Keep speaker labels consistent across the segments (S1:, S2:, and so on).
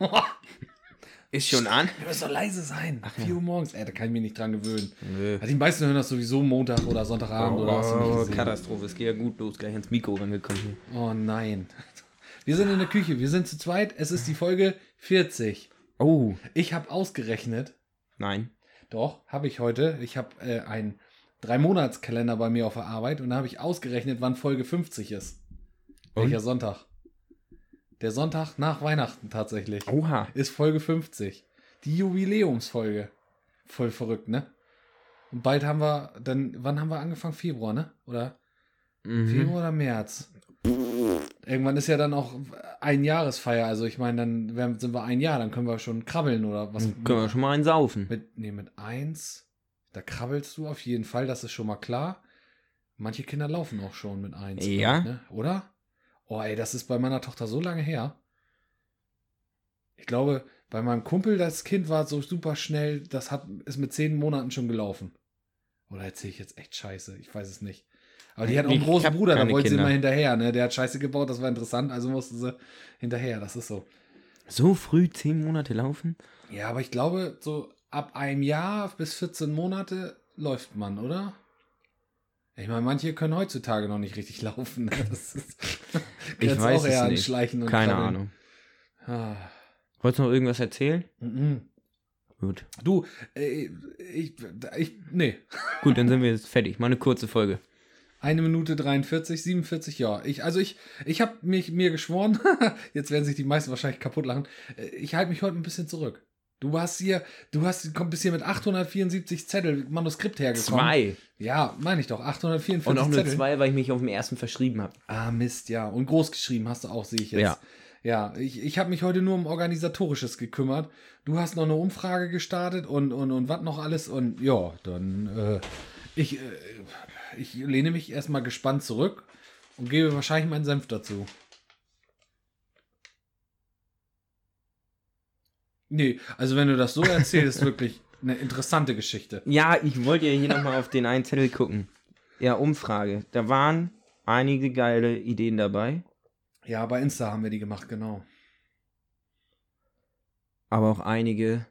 S1: Ist schon an?
S2: Wir müssen doch leise sein.
S1: Ach
S2: 4 Uhr morgens. Ey, da kann ich mich nicht dran gewöhnen.
S1: Nö.
S2: Also die meisten hören das sowieso Montag oder Sonntagabend oder hast du nicht
S1: Oh,
S2: gesehen.
S1: Katastrophe, es geht ja gut los, gleich ins Mikro rangekommen.
S2: Oh nein. Wir sind in der Küche, wir sind zu zweit. Es ist die Folge 40.
S1: Oh,
S2: Ich habe ausgerechnet,
S1: nein.
S2: doch, habe ich heute. Ich habe äh, einen Drei-Monats-Kalender bei mir auf der Arbeit und da habe ich ausgerechnet, wann Folge 50 ist.
S1: Und?
S2: Welcher Sonntag? Der Sonntag nach Weihnachten tatsächlich.
S1: Oha.
S2: Ist Folge 50. Die Jubiläumsfolge. Voll verrückt, ne? Und bald haben wir, dann, wann haben wir angefangen? Februar, ne? Oder?
S1: Mhm.
S2: Februar oder März? Irgendwann ist ja dann auch ein Jahresfeier. Also ich meine, dann sind wir ein Jahr, dann können wir schon krabbeln oder was.
S1: Dann können wir schon mal einen saufen.
S2: Mit, nee, mit eins, da krabbelst du auf jeden Fall, das ist schon mal klar. Manche Kinder laufen auch schon mit eins.
S1: Ja.
S2: Ne? Oder? Oh, ey, das ist bei meiner Tochter so lange her. Ich glaube, bei meinem Kumpel, das Kind war so super schnell, das hat, ist mit zehn Monaten schon gelaufen. Oder erzähle ich jetzt echt scheiße? Ich weiß es nicht. Aber die hat auch einen großen Bruder, da wollte sie immer hinterher, ne? Der hat Scheiße gebaut, das war interessant, also musste sie hinterher, das ist so.
S1: So früh zehn Monate laufen?
S2: Ja, aber ich glaube, so ab einem Jahr bis 14 Monate läuft man, oder? Ich meine, manche können heutzutage noch nicht richtig laufen. ne?
S1: Ich weiß
S2: auch
S1: es
S2: eher an
S1: nicht. Keine
S2: Krabbeln.
S1: Ahnung.
S2: Ah.
S1: Wolltest du noch irgendwas erzählen?
S2: Mhm.
S1: Gut.
S2: Du, äh, ich, ich, nee.
S1: Gut, dann sind wir jetzt fertig. Mal eine kurze Folge.
S2: Eine Minute 43, 47, ja. Ich, also ich, ich habe mich mir geschworen, jetzt werden sich die meisten wahrscheinlich kaputt lachen, äh, ich halte mich heute ein bisschen zurück. Du hast hier, du hast, komm bis hier mit 874 Zettel Manuskript hergekommen.
S1: Zwei.
S2: Ja, meine ich doch, 844
S1: Und auch nur
S2: Zettel.
S1: zwei, weil ich mich auf dem ersten verschrieben habe.
S2: Ah, Mist, ja. Und groß geschrieben hast du auch, sehe ich jetzt.
S1: Ja.
S2: Ja, ich, ich habe mich heute nur um Organisatorisches gekümmert. Du hast noch eine Umfrage gestartet und, und, und was noch alles. Und ja, dann, äh, ich, äh, ich lehne mich erstmal gespannt zurück und gebe wahrscheinlich meinen Senf dazu. Nee, also wenn du das so erzählst, wirklich eine interessante Geschichte.
S1: Ja, ich wollte ja hier nochmal auf den einen Zettel gucken. Ja, Umfrage. Da waren einige geile Ideen dabei,
S2: Ja, bei Insta haben wir die gemacht, genau.
S1: aber auch einige,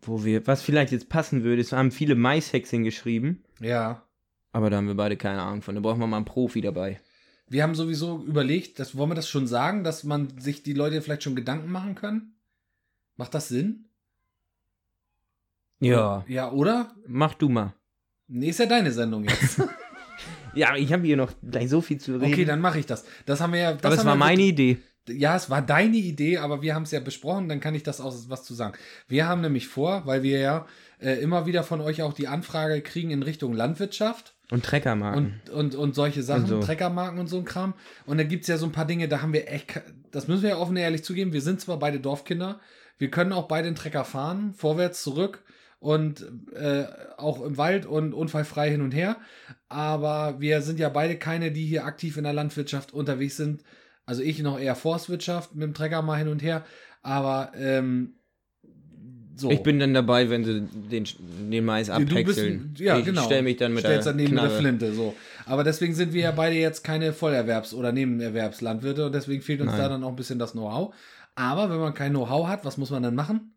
S1: wo wir, was vielleicht jetzt passen würde, es haben viele Maishexing geschrieben,
S2: Ja.
S1: aber da haben wir beide keine Ahnung von. Da brauchen wir mal einen Profi dabei.
S2: Wir haben sowieso überlegt, dass, wollen wir das schon sagen, dass man sich die Leute vielleicht schon Gedanken machen können? Macht das Sinn?
S1: Ja,
S2: Ja, oder?
S1: mach du mal.
S2: Nee, ist ja deine Sendung jetzt.
S1: Ja, ich habe hier noch gleich so viel zu reden.
S2: okay, dann mache ich das. Das haben wir ja. Das
S1: aber es war meine Idee.
S2: Ja, es war deine Idee, aber wir haben es ja besprochen, dann kann ich das auch was zu sagen. Wir haben nämlich vor, weil wir ja äh, immer wieder von euch auch die Anfrage kriegen in Richtung Landwirtschaft.
S1: Und Treckermarken.
S2: und, und, und solche Sachen,
S1: Und so.
S2: Treckermarken und so ein Kram. Und da gibt es ja so ein paar Dinge, da haben wir echt, das müssen wir ja offen und ehrlich zugeben, wir sind zwar beide Dorfkinder, wir können auch beide einen Trecker fahren, vorwärts, zurück und äh, auch im Wald und unfallfrei hin und her. Aber wir sind ja beide keine, die hier aktiv in der Landwirtschaft unterwegs sind. Also ich noch eher Forstwirtschaft mit dem Trecker mal hin und her. Aber ähm, so.
S1: Ich bin dann dabei, wenn sie den, den Mais
S2: Du bist,
S1: abhäckseln.
S2: ja,
S1: ich
S2: genau.
S1: stelle mich dann mit
S2: Stellst
S1: der
S2: daneben mit der. Flinte, so. Aber deswegen sind wir ja beide jetzt keine Vollerwerbs- oder Nebenerwerbslandwirte und deswegen fehlt uns
S1: Nein.
S2: da dann auch ein bisschen das Know-how. Aber wenn man kein Know-how hat, was muss man dann machen?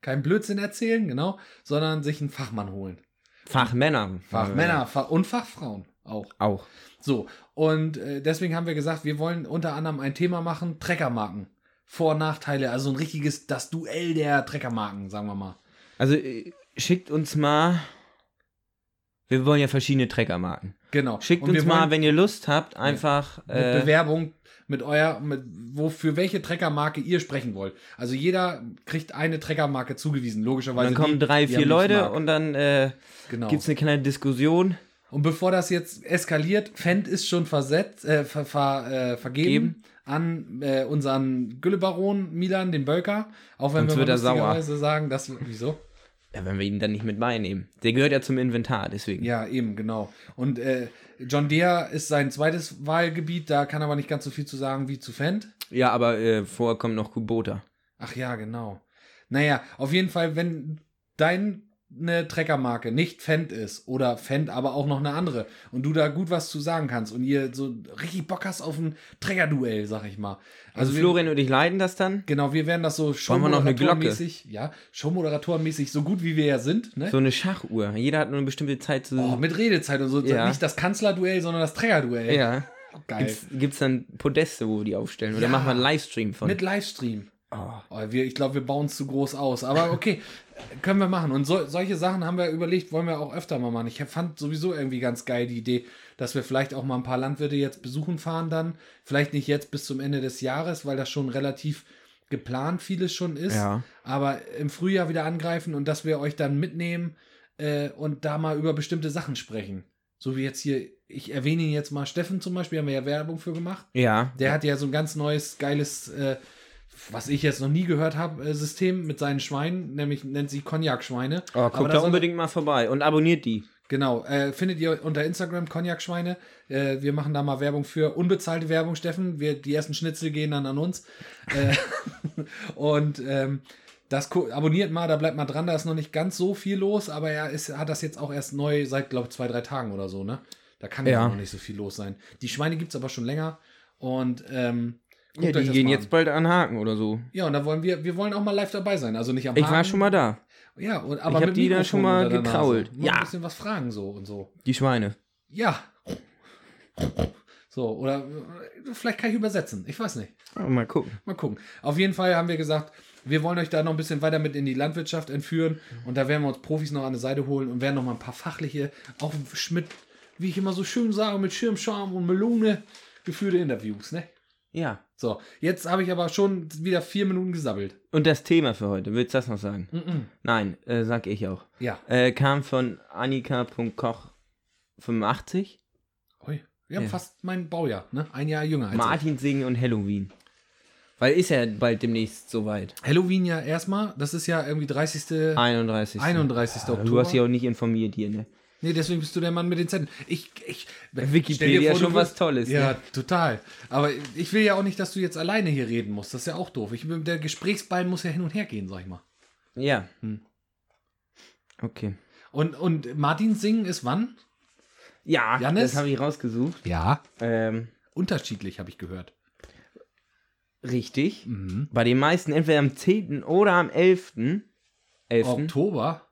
S2: Kein Blödsinn erzählen, genau, sondern sich einen Fachmann holen.
S1: Fachmänner.
S2: Fachmänner Fach und Fachfrauen auch.
S1: Auch.
S2: So, und äh, deswegen haben wir gesagt, wir wollen unter anderem ein Thema machen, Treckermarken. Vor- und Nachteile, also ein richtiges, das Duell der Treckermarken, sagen wir mal.
S1: Also äh, schickt uns mal. Wir wollen ja verschiedene Treckermarken.
S2: Genau.
S1: Schickt uns mal, wenn ihr Lust habt, einfach.
S2: mit
S1: Äh,
S2: Bewerbung mit euer, mit, wo, für welche Treckermarke ihr sprechen wollt. Also jeder kriegt eine Treckermarke zugewiesen,
S1: und
S2: logischerweise.
S1: dann kommen
S2: die,
S1: drei, vier Leute und dann äh,
S2: genau.
S1: gibt es eine kleine Diskussion.
S2: Und bevor das jetzt eskaliert, Fendt ist schon versetzt, äh, ver, ver, äh, vergeben
S1: Geben.
S2: an äh, unseren Güllebaron Milan, den Bölker. Auch wenn
S1: Sonst
S2: wir
S1: wird
S2: mal
S1: er sauer.
S2: lustigerweise sagen, dass wieso?
S1: Ja, wenn wir ihn dann nicht mit beinehmen. Der gehört ja zum Inventar, deswegen.
S2: Ja, eben, genau. Und äh, John Deere ist sein zweites Wahlgebiet, da kann aber nicht ganz so viel zu sagen wie zu Fendt.
S1: Ja, aber äh, vorher kommt noch Kubota.
S2: Ach ja, genau. Naja, auf jeden Fall, wenn dein eine Treckermarke nicht Fendt ist oder Fendt aber auch noch eine andere und du da gut was zu sagen kannst und ihr so richtig Bock hast auf ein Treckerduell, sag ich mal.
S1: Also,
S2: wir-
S1: Florian und ich leiten das dann.
S2: Genau, wir werden das so
S1: wir?
S2: Showmoderatorenmäßig, ja, Showmoderatorenmäßig, so gut wie wir ja sind, ne?
S1: So eine Schachuhr. Jeder hat nur eine bestimmte Zeit zu.
S2: oh, mit Redezeit und so.
S1: Ja.
S2: Nicht das Kanzlerduell, sondern das Treckerduell.
S1: ja.
S2: Geil.
S1: Gibt's, gibt's dann Podeste, wo wir die aufstellen? Oder
S2: Ja.
S1: machen wir einen Livestream von?
S2: Mit Livestream.
S1: Oh.
S2: Wir, ich glaube, wir bauen es zu groß aus. Aber okay, können wir machen. Und so, solche Sachen haben wir überlegt, wollen wir auch öfter mal machen. Ich fand sowieso irgendwie ganz geil die Idee, dass wir vielleicht auch mal ein paar Landwirte jetzt besuchen fahren dann. Vielleicht nicht jetzt bis zum Ende des Jahres, weil das schon relativ geplant vieles schon ist.
S1: Ja.
S2: Aber im Frühjahr wieder angreifen und dass wir euch dann mitnehmen äh, und da mal über bestimmte Sachen sprechen. So wie jetzt hier, ich erwähne ihn jetzt mal, Steffen zum Beispiel, haben wir ja Werbung für gemacht.
S1: Ja.
S2: Der hat ja so ein ganz neues, geiles, äh, was ich jetzt noch nie gehört habe, äh, System mit seinen Schweinen, nämlich nennt sich Cognac-Schweine.
S1: Oh, guckt
S2: da
S1: unbedingt mal vorbei und abonniert die.
S2: Genau, äh, findet ihr unter Instagram Cognac-Schweine. Äh, wir machen da mal Werbung für. Unbezahlte Werbung, Steffen. Wir, die ersten Schnitzel gehen dann an uns. Äh, und ähm, das abonniert mal, da bleibt mal dran. Da ist noch nicht ganz so viel los, aber er ist, hat das jetzt auch erst neu seit, glaube ich, zwei, drei Tagen oder so, ne? Da kann ja
S1: Ja.
S2: noch nicht so viel los sein. Die Schweine gibt es aber schon länger. Und ähm, guckt
S1: Ja, die gehen jetzt bald an Haken oder so.
S2: Ja, und da wollen wir, wir wollen auch mal live dabei sein. Also nicht am
S1: Ich war schon mal da.
S2: Ja, und, aber
S1: hab
S2: mit
S1: die da schon mal
S2: Nase.
S1: gekrault. Ja.
S2: ein bisschen was fragen so und so.
S1: Die Schweine.
S2: Ja. So, oder vielleicht kann ich übersetzen. Ich weiß nicht.
S1: Ja, mal gucken.
S2: Mal gucken. Auf jeden Fall haben wir gesagt, wir wollen euch da noch ein bisschen weiter mit in die Landwirtschaft entführen. Und da werden wir uns Profis noch an die Seite holen und werden noch mal ein paar fachliche, auch mit, wie ich immer so schön sage, mit Schirmscham und Melone geführte Interviews, ne?
S1: Ja.
S2: So, jetzt habe ich aber schon wieder vier Minuten gesabbelt.
S1: Und das Thema für heute, willst du das noch sagen?
S2: Mhm.
S1: Nein, äh, sag ich auch.
S2: Ja.
S1: Äh, kam von Annika.koch85,
S2: Ui. Wir haben
S1: Ja.
S2: fast mein Baujahr, ne? Ein Jahr jünger als ich.
S1: Martin Singen und Halloween. Weil ist ja bald demnächst soweit.
S2: Halloween ja erstmal, das ist ja irgendwie 30.
S1: 31.
S2: 31.
S1: Ja,
S2: Oktober.
S1: Du hast ja auch nicht informiert hier, ne?
S2: Nee, deswegen bist du der Mann mit den Zetteln. Ich, ich,
S1: Wikipedia ist schon was Tolles,
S2: Ja,
S1: ne?
S2: total. Aber ich will ja auch nicht, dass du jetzt alleine hier reden musst. Das ist ja auch doof. Ich, der Gesprächsball muss ja hin und her gehen, sag ich mal.
S1: Ja.
S2: Hm.
S1: Okay.
S2: Und, und Martin singen ist wann?
S1: Ja,
S2: Jannis?
S1: das habe ich rausgesucht.
S2: Ja.
S1: Ähm,
S2: Unterschiedlich, habe ich gehört.
S1: richtig.
S2: Mhm.
S1: Bei den meisten entweder am 10. oder am 11. 11.
S2: Oktober?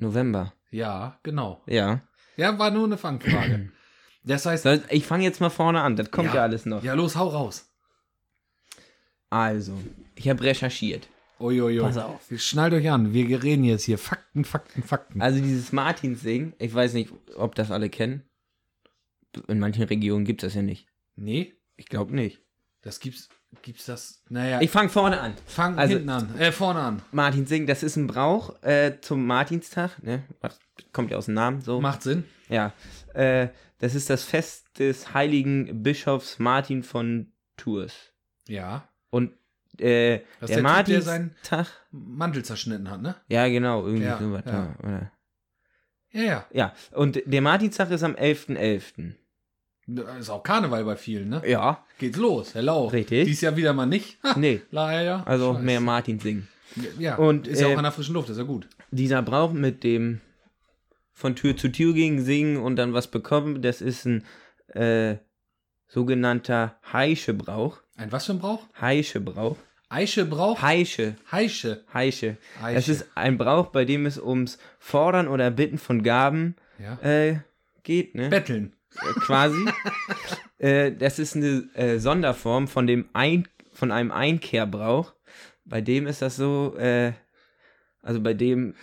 S1: November.
S2: Ja, genau.
S1: Ja.
S2: Ja, war nur eine Fangfrage. Das heißt,
S1: ich fange jetzt mal vorne an, das kommt ja, alles noch.
S2: Ja, los, hau raus.
S1: Also, ich habe recherchiert.
S2: Uiuiui.
S1: Pass auf.
S2: Schnallt euch an. Wir reden jetzt hier Fakten, Fakten, Fakten.
S1: Also dieses Martins-Sing, ich weiß nicht, ob das alle kennen. In manchen Regionen gibt es das ja nicht.
S2: Nee,
S1: Ich glaube nicht.
S2: das gibt's. Gibt's das? Naja,
S1: Ich fange vorne an.
S2: fang
S1: also-
S2: hinten an. Äh, vorne an.
S1: Martin Sing, das ist ein Brauch äh, zum Martinstag, ne? Was- Kommt ja aus dem Namen so.
S2: Macht Sinn.
S1: Ja. Äh, das ist das Fest des heiligen Bischofs Martin von Tours.
S2: Ja.
S1: Und äh,
S2: Das ist
S1: der
S2: der Typ, der
S1: Martinstag.
S2: Mantel zerschnitten hat, ne?
S1: Ja, genau, irgendwie
S2: Ja,
S1: sowas.
S2: ja.
S1: Ja. Oder?
S2: Ja, ja.
S1: ja, und der Martinstag ist am 11.11.
S2: Ist auch Karneval bei vielen, ne?
S1: Ja,
S2: Geht's los. Hello.
S1: Richtig.
S2: Dies Jahr wieder mal nicht. Ha,
S1: nee,
S2: leider.
S1: also
S2: Scheiße.
S1: mehr Martin singen.
S2: Ja,
S1: Und,
S2: ist ja
S1: äh,
S2: auch an der frischen Luft, ist ja gut.
S1: Dieser Brauch mit dem von Tür zu Tür gehen, singen und dann was bekommen, das ist ein äh, sogenannter Heische-Brauch.
S2: Ein was für ein Brauch?
S1: Heische-Brauch.
S2: Eische Brauch?
S1: Heische.
S2: Heische.
S1: Heische.
S2: Heische.
S1: Das ist ein Brauch, bei dem es ums Fordern oder Bitten von Gaben
S2: Ja.
S1: äh, geht, ne?
S2: Betteln.
S1: Quasi. äh, das ist eine äh, Sonderform von dem ein von einem Einkehrbrauch. Bei dem ist das so, äh, also bei dem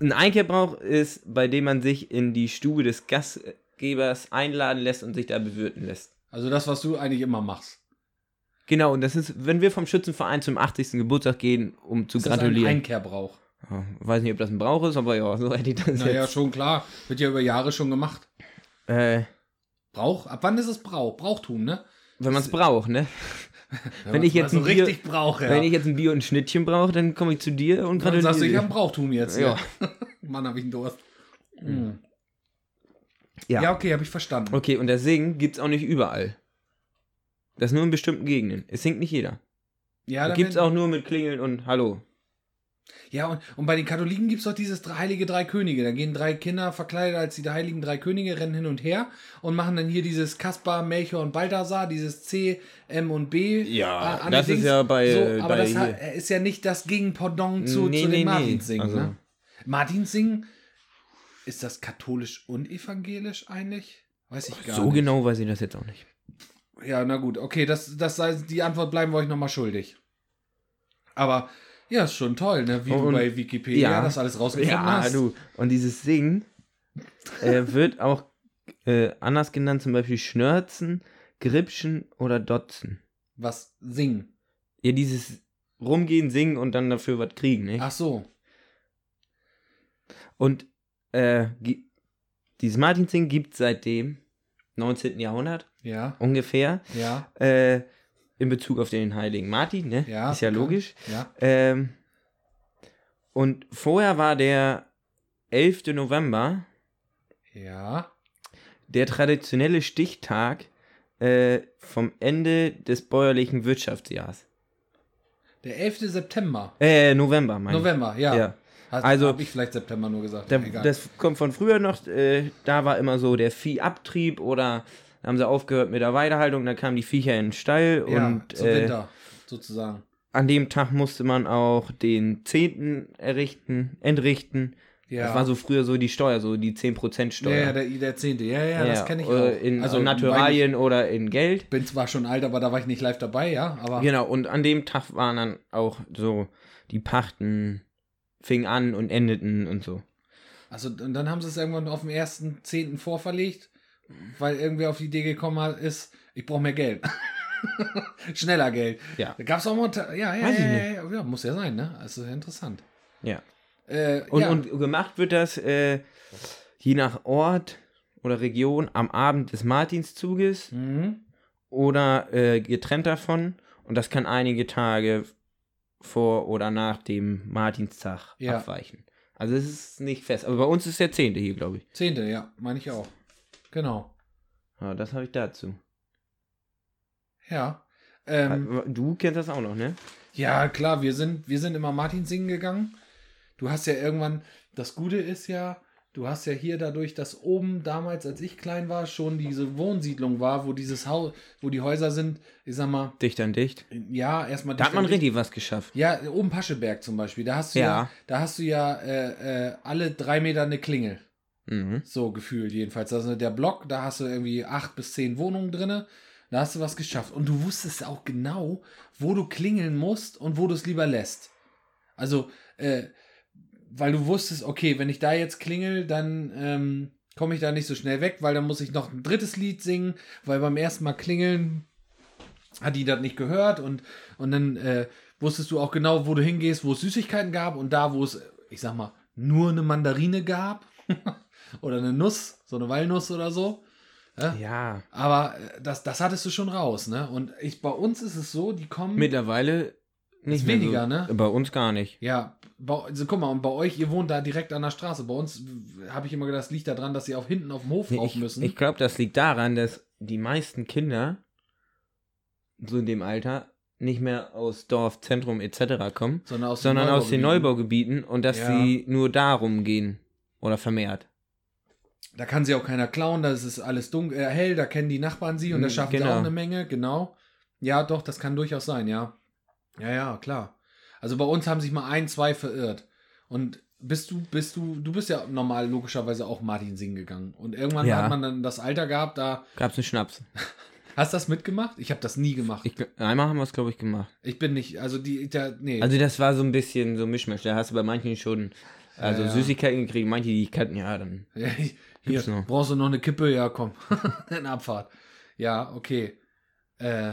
S1: ein Einkehrbrauch ist, bei dem man sich in die Stube des Gastgebers einladen lässt und sich da bewirten lässt.
S2: Also das, was du eigentlich immer machst.
S1: Genau, und das ist, wenn wir vom Schützenverein zum 80. Geburtstag gehen, um zu
S2: Das ist ein
S1: gratulieren.
S2: Einkehrbrauch.
S1: Ja, weiß nicht, ob das ein Brauch ist, aber ja, so hätte ich das
S2: Naja,
S1: jetzt.
S2: schon klar. Wird ja über Jahre schon gemacht.
S1: Äh,
S2: Brauch? Ab wann ist es Brauch? Brauchtum, ne?
S1: wenn man es braucht, ne? Wenn
S2: man's
S1: ich jetzt
S2: so
S1: ein Bier-
S2: richtig brauche, ja.
S1: Wenn ich jetzt ein Bier und ein Schnittchen brauche, dann komme ich zu dir und
S2: Dann
S1: gratuliere
S2: sagst du, ich habe ein Brauchtum jetzt.
S1: Ja.
S2: Ja. Mann, habe ich einen Durst. Mhm.
S1: Ja.
S2: Ja, okay, habe ich verstanden.
S1: Okay, und das Singen gibt es auch nicht überall. Das nur in bestimmten Gegenden. Es singt nicht jeder.
S2: Ja,
S1: da
S2: dann
S1: gibt es
S2: wenn-
S1: auch nur mit Klingeln und Hallo.
S2: Ja, und, und bei den Katholiken gibt es doch dieses heilige drei Könige. Da gehen drei Kinder verkleidet als die heiligen drei Könige, rennen hin und her und machen dann hier dieses Kaspar, Melchior und Balthasar, dieses C, M und B.
S1: Ja,
S2: äh,
S1: das ist ja bei-
S2: So, aber
S1: bei
S2: das
S1: hier.
S2: hat- ist ja nicht das Gegenpendant zu,
S1: Nee,
S2: zu
S1: nee,
S2: den Martinssingen.
S1: Also-
S2: Ne? Martinssingen, ist das katholisch und evangelisch eigentlich? Weiß ich gar
S1: so
S2: nicht.
S1: genau weiß ich das jetzt auch nicht.
S2: Ja, na gut, okay, das, das die Antwort bleiben wir euch nochmal schuldig. Aber ja, ist schon toll, ne? Wie du
S1: Und-
S2: bei Wikipedia
S1: ja.
S2: das alles rausgefunden
S1: Ja,
S2: hast.
S1: du. Und dieses Singen äh, wird auch äh, anders genannt, zum Beispiel Schnörzen, Gripschen oder Dotzen.
S2: Was singen.
S1: Ja, dieses Rumgehen, Singen und dann dafür was kriegen, nicht?
S2: Ach so.
S1: Und äh, dieses Martinssingen gibt es seit dem 19. Jahrhundert
S2: Ja,
S1: ungefähr.
S2: ja,
S1: Äh, in Bezug auf den heiligen Martin, ne?
S2: Ja,
S1: Ist ja logisch.
S2: ja.
S1: Ähm, und vorher war der 11. November
S2: Ja.
S1: der traditionelle Stichtag äh, vom Ende des bäuerlichen Wirtschaftsjahres.
S2: Der 11. September.
S1: Äh, November, mein
S2: November, ja.
S1: Ja.
S2: Hast,
S1: Also-
S2: habe ich vielleicht September nur gesagt. Egal.
S1: das kommt von früher noch, äh, da war immer so der Viehabtrieb oder haben sie aufgehört mit der Weidehaltung, dann kamen die Viecher in den Stall
S2: ja,
S1: und
S2: zu
S1: äh,
S2: Winter, sozusagen.
S1: an dem Tag musste man auch den Zehnten errichten, entrichten.
S2: Ja.
S1: Das war so früher so die Steuer, so die 10% Steuer.
S2: ja, ja, der, der 10. Ja, ja, das kenne ich
S1: oder
S2: auch.
S1: In
S2: also
S1: Naturalien oder in Geld.
S2: Ich bin zwar schon alt, aber da war ich nicht live dabei, ja. Aber
S1: Genau, und an dem Tag waren dann auch so die Pachten fingen an und endeten und so.
S2: Also, und dann haben sie es irgendwann auf den ersten Zehnten vorverlegt, weil irgendwer auf die Idee gekommen ist, ich brauche mehr Geld. Schneller Geld.
S1: Ja.
S2: Da gab es auch mal, ja, ja, ja,
S1: Weiß
S2: ja,
S1: nicht.
S2: ja, ja, muss ja sein, ne? Also ja interessant.
S1: Ja.
S2: Äh,
S1: Und,
S2: ja.
S1: und gemacht wird das äh, je nach Ort oder Region am Abend des Martinszuges
S2: Mhm.
S1: oder äh, getrennt davon. Und das kann einige Tage vor oder nach dem Martinstag
S2: Ja.
S1: abweichen. Also es ist nicht fest. Aber bei uns ist der 10. hier, glaube ich.
S2: Zehnte, ja, meine ich auch. Genau.
S1: Ja, das habe ich dazu.
S2: Ja. Ähm,
S1: du kennst das auch noch, ne?
S2: Ja, klar, wir sind, wir sind immer Martin singen gegangen. Du hast ja irgendwann, das Gute ist ja, du hast ja hier dadurch, dass oben damals, als ich klein war, schon diese Wohnsiedlung war, wo dieses Haus, wo die Häuser sind, ich sag mal,
S1: Dicht an dicht.
S2: ja, erstmal.
S1: Da hat man
S2: dicht an dicht.
S1: richtig was geschafft.
S2: Ja, oben Pascheberg zum Beispiel, da hast du ja,
S1: Ja.
S2: da hast du ja äh, äh, alle drei Meter eine Klingel.
S1: Mhm.
S2: So gefühlt jedenfalls. Also der Block, da hast du irgendwie acht bis zehn Wohnungen drinne. Da hast du was geschafft. Und du wusstest auch genau, wo du klingeln musst und wo du es lieber lässt. Also, äh, weil du wusstest, okay, wenn ich da jetzt klingel, dann ähm, komme ich da nicht so schnell weg, weil dann muss ich noch ein drittes Lied singen, weil beim ersten Mal klingeln hat die das nicht gehört und, und dann äh, wusstest du auch genau, wo du hingehst, wo es Süßigkeiten gab und da, wo es, ich sag mal, nur eine Mandarine gab oder eine Nuss, so eine Walnuss oder so. Ja?
S1: Ja.
S2: Aber äh, das, das hattest du schon raus, ne? Und ich, bei uns ist es so, die kommen.
S1: Mittlerweile nicht
S2: weniger,
S1: so.
S2: ne?
S1: Bei uns gar nicht.
S2: ja, bei, also guck mal, und bei euch, ihr wohnt da direkt an der Straße. Bei uns habe ich immer gedacht, das liegt daran, dass sie auf hinten auf dem Hof
S1: Nee,
S2: rauf
S1: ich
S2: müssen.
S1: ich glaube, das liegt daran, dass die meisten Kinder so in dem Alter nicht mehr aus Dorf, Zentrum etc. kommen,
S2: sondern aus,
S1: sondern aus den
S2: Neubaugebieten.
S1: Neubaugebieten und dass
S2: Ja.
S1: sie nur darum gehen oder vermehrt.
S2: Da kann sie auch keiner klauen, da ist es alles dunkel, äh, hell, da kennen die Nachbarn sie und da
S1: Mm,
S2: schaffen sie
S1: genau.
S2: auch eine Menge, genau. Ja, doch, das kann durchaus sein, ja. Ja, ja, klar. Also bei uns haben sich mal ein, zwei verirrt. Und bist du, bist du, du bist ja normal logischerweise auch Martin singen gegangen. Und irgendwann
S1: Ja.
S2: hat man dann das Alter gehabt, da.
S1: Gab's einen Schnaps.
S2: Hast du das mitgemacht? Ich habe das nie gemacht. Ich,
S1: Ich, einmal haben wir es, glaube ich, gemacht.
S2: bin nicht, also die, der, nee.
S1: Also das war so ein bisschen so Mischmasch. Da hast du bei manchen schon also
S2: Ja, ja.
S1: Süßigkeiten gekriegt, manche die kannten, ja, dann.
S2: Ja, hier,
S1: noch.
S2: brauchst du noch eine Kippe? Ja, komm. In Abfahrt. Ja, okay. Äh,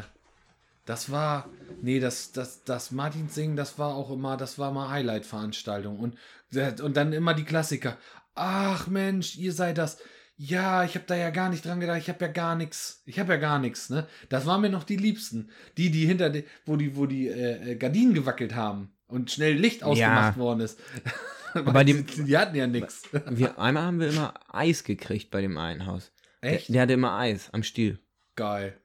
S2: das war, nee, das, das, das Martins Singen, das war auch immer, das war mal Highlight-Veranstaltung. Und, und dann immer die Klassiker. Ach Mensch, ihr seid das. Ja, ich habe da ja gar nicht dran gedacht. Ich habe ja gar nichts. Ich habe ja gar nichts, ne? Das waren mir noch die Liebsten. Die, die hinter, de, wo die, wo die äh, äh, Gardinen gewackelt haben und schnell Licht ausgemacht worden ist.
S1: Aber die-
S2: die, die hatten ja nichts.
S1: Wir, einmal haben wir immer Eis gekriegt bei dem einen Haus.
S2: Echt?
S1: Der, der hatte immer Eis am Stiel.
S2: Geil.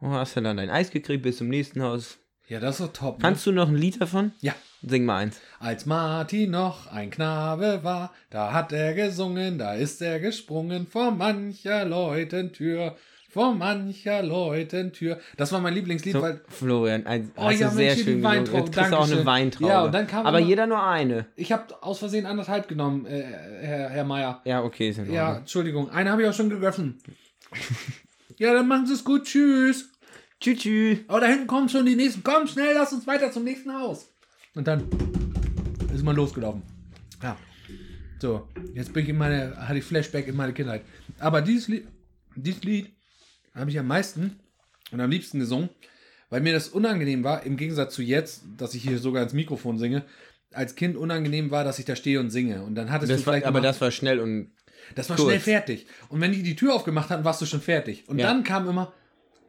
S1: Oh, hast du dann dein Eis gekriegt bis zum nächsten Haus.
S2: Ja, das ist doch top. Ne?
S1: Kannst du noch ein Lied davon?
S2: Ja.
S1: Sing mal eins.
S2: Als Martin noch ein Knabe war, da hat er gesungen, da ist er gesprungen vor mancher Leuten Tür. Vor mancher Leuten Tür. Das war mein Lieblingslied,
S1: So,
S2: weil
S1: Florian, ein,
S2: Oh ja,
S1: sehr
S2: Mensch,
S1: schön.
S2: Weintraube,
S1: du auch eine. Weintraube.
S2: Ja, und dann kam
S1: Aber
S2: immer-
S1: jeder nur eine.
S2: ich habe aus Versehen anderthalb genommen, äh, Herr, Herr Meier.
S1: Ja, okay, ist
S2: Ja. Entschuldigung, eine habe ich auch schon gegessen. ja, dann machen Sie es gut, tschüss.
S1: Tschüss, tschüss.
S2: Oh, da hinten kommen schon die nächsten. Komm, schnell, lass uns weiter zum nächsten Haus. Und dann ist man losgelaufen. Ja. So, jetzt bin ich in meine, hatte ich Flashback in meine Kindheit. Aber dieses Lied, dieses Lied habe ich am meisten und am liebsten gesungen, weil mir das unangenehm war, im Gegensatz zu jetzt, dass ich hier sogar ins Mikrofon singe, als Kind unangenehm war, dass ich da stehe und singe. Und dann hattest du
S1: Das war,
S2: vielleicht
S1: aber
S2: immer-
S1: das war schnell und
S2: das war
S1: Kurz.
S2: schnell fertig. Und wenn die die Tür aufgemacht hatten, warst du schon fertig. Und
S1: Ja.
S2: dann kam immer,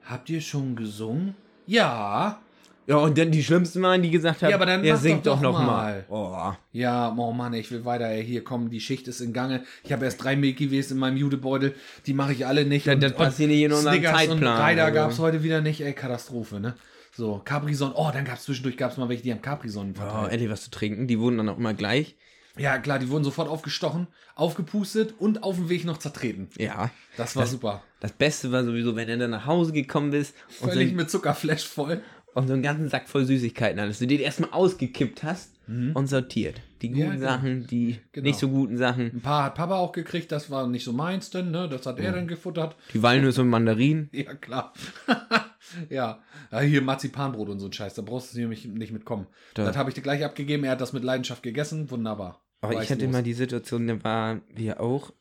S2: habt ihr schon gesungen? Ja.
S1: Ja, und dann die schlimmsten waren, die gesagt haben,
S2: Ja, aber dann
S1: er singt
S2: doch
S1: doch
S2: noch
S1: noch. Oh.
S2: Ja, oh Mann, ich will weiter. Ey, hier kommen, die Schicht ist in Gange. Ich habe erst drei Milky Ways in meinem Judebeutel. Die mache ich alle nicht.
S1: Das- das passiert nicht in unserem
S2: Snickers
S1: Zeitplan,
S2: Und Ryder
S1: also.
S2: gab es heute wieder nicht. Ey, Katastrophe, ne? So, Capri-Sonne. Oh, dann gab es zwischendurch gab's mal welche, die haben Capri-Sonnen
S1: Oh,
S2: verteilt.
S1: endlich was zu trinken. Die wurden dann auch immer gleich.
S2: ja, klar, die wurden sofort aufgestochen, aufgepustet und auf dem Weg noch zertreten.
S1: Ja.
S2: Das war super.
S1: Das Beste war sowieso, wenn du dann nach Hause gekommen bist und
S2: Völlig mit Zuckerflash voll.
S1: Und so einen ganzen Sack voll Süßigkeiten hattest. Du den erstmal ausgekippt hast und sortiert. Die guten
S2: Mhm. Ja, genau.
S1: Sachen, die
S2: Genau.
S1: nicht so guten Sachen.
S2: Ein paar hat Papa auch gekriegt, das war nicht so meins denn, ne? Das hat er dann gefuttert.
S1: Die Walnüsse und Mandarinen.
S2: Ja, klar. ja. ja, hier Marzipanbrot und so ein Scheiß, da brauchst du nämlich nicht mitkommen.
S1: Da.
S2: Das habe ich dir gleich abgegeben, er hat das mit Leidenschaft gegessen, wunderbar.
S1: Aber ich hatte immer die Situation, da war wir auch,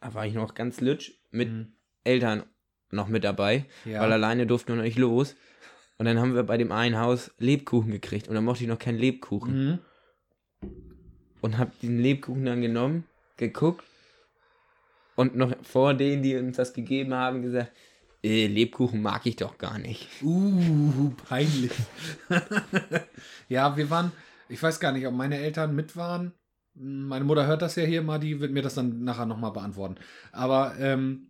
S1: da war ich noch ganz lütsch, mit
S2: Mhm.
S1: Eltern noch mit dabei,
S2: Ja.
S1: weil alleine durften wir noch nicht los. Und dann haben wir bei dem einen Haus Lebkuchen gekriegt und dann mochte ich noch keinen Lebkuchen.
S2: Mhm.
S1: Und hab diesen Lebkuchen dann genommen, geguckt und noch vor denen, die uns das gegeben haben, gesagt, äh, Lebkuchen mag ich doch gar nicht.
S2: Uh, peinlich. ja, wir waren, ich weiß gar nicht, ob meine Eltern mit waren. Meine Mutter hört das ja hier mal, die wird mir das dann nachher nochmal beantworten. Aber ähm,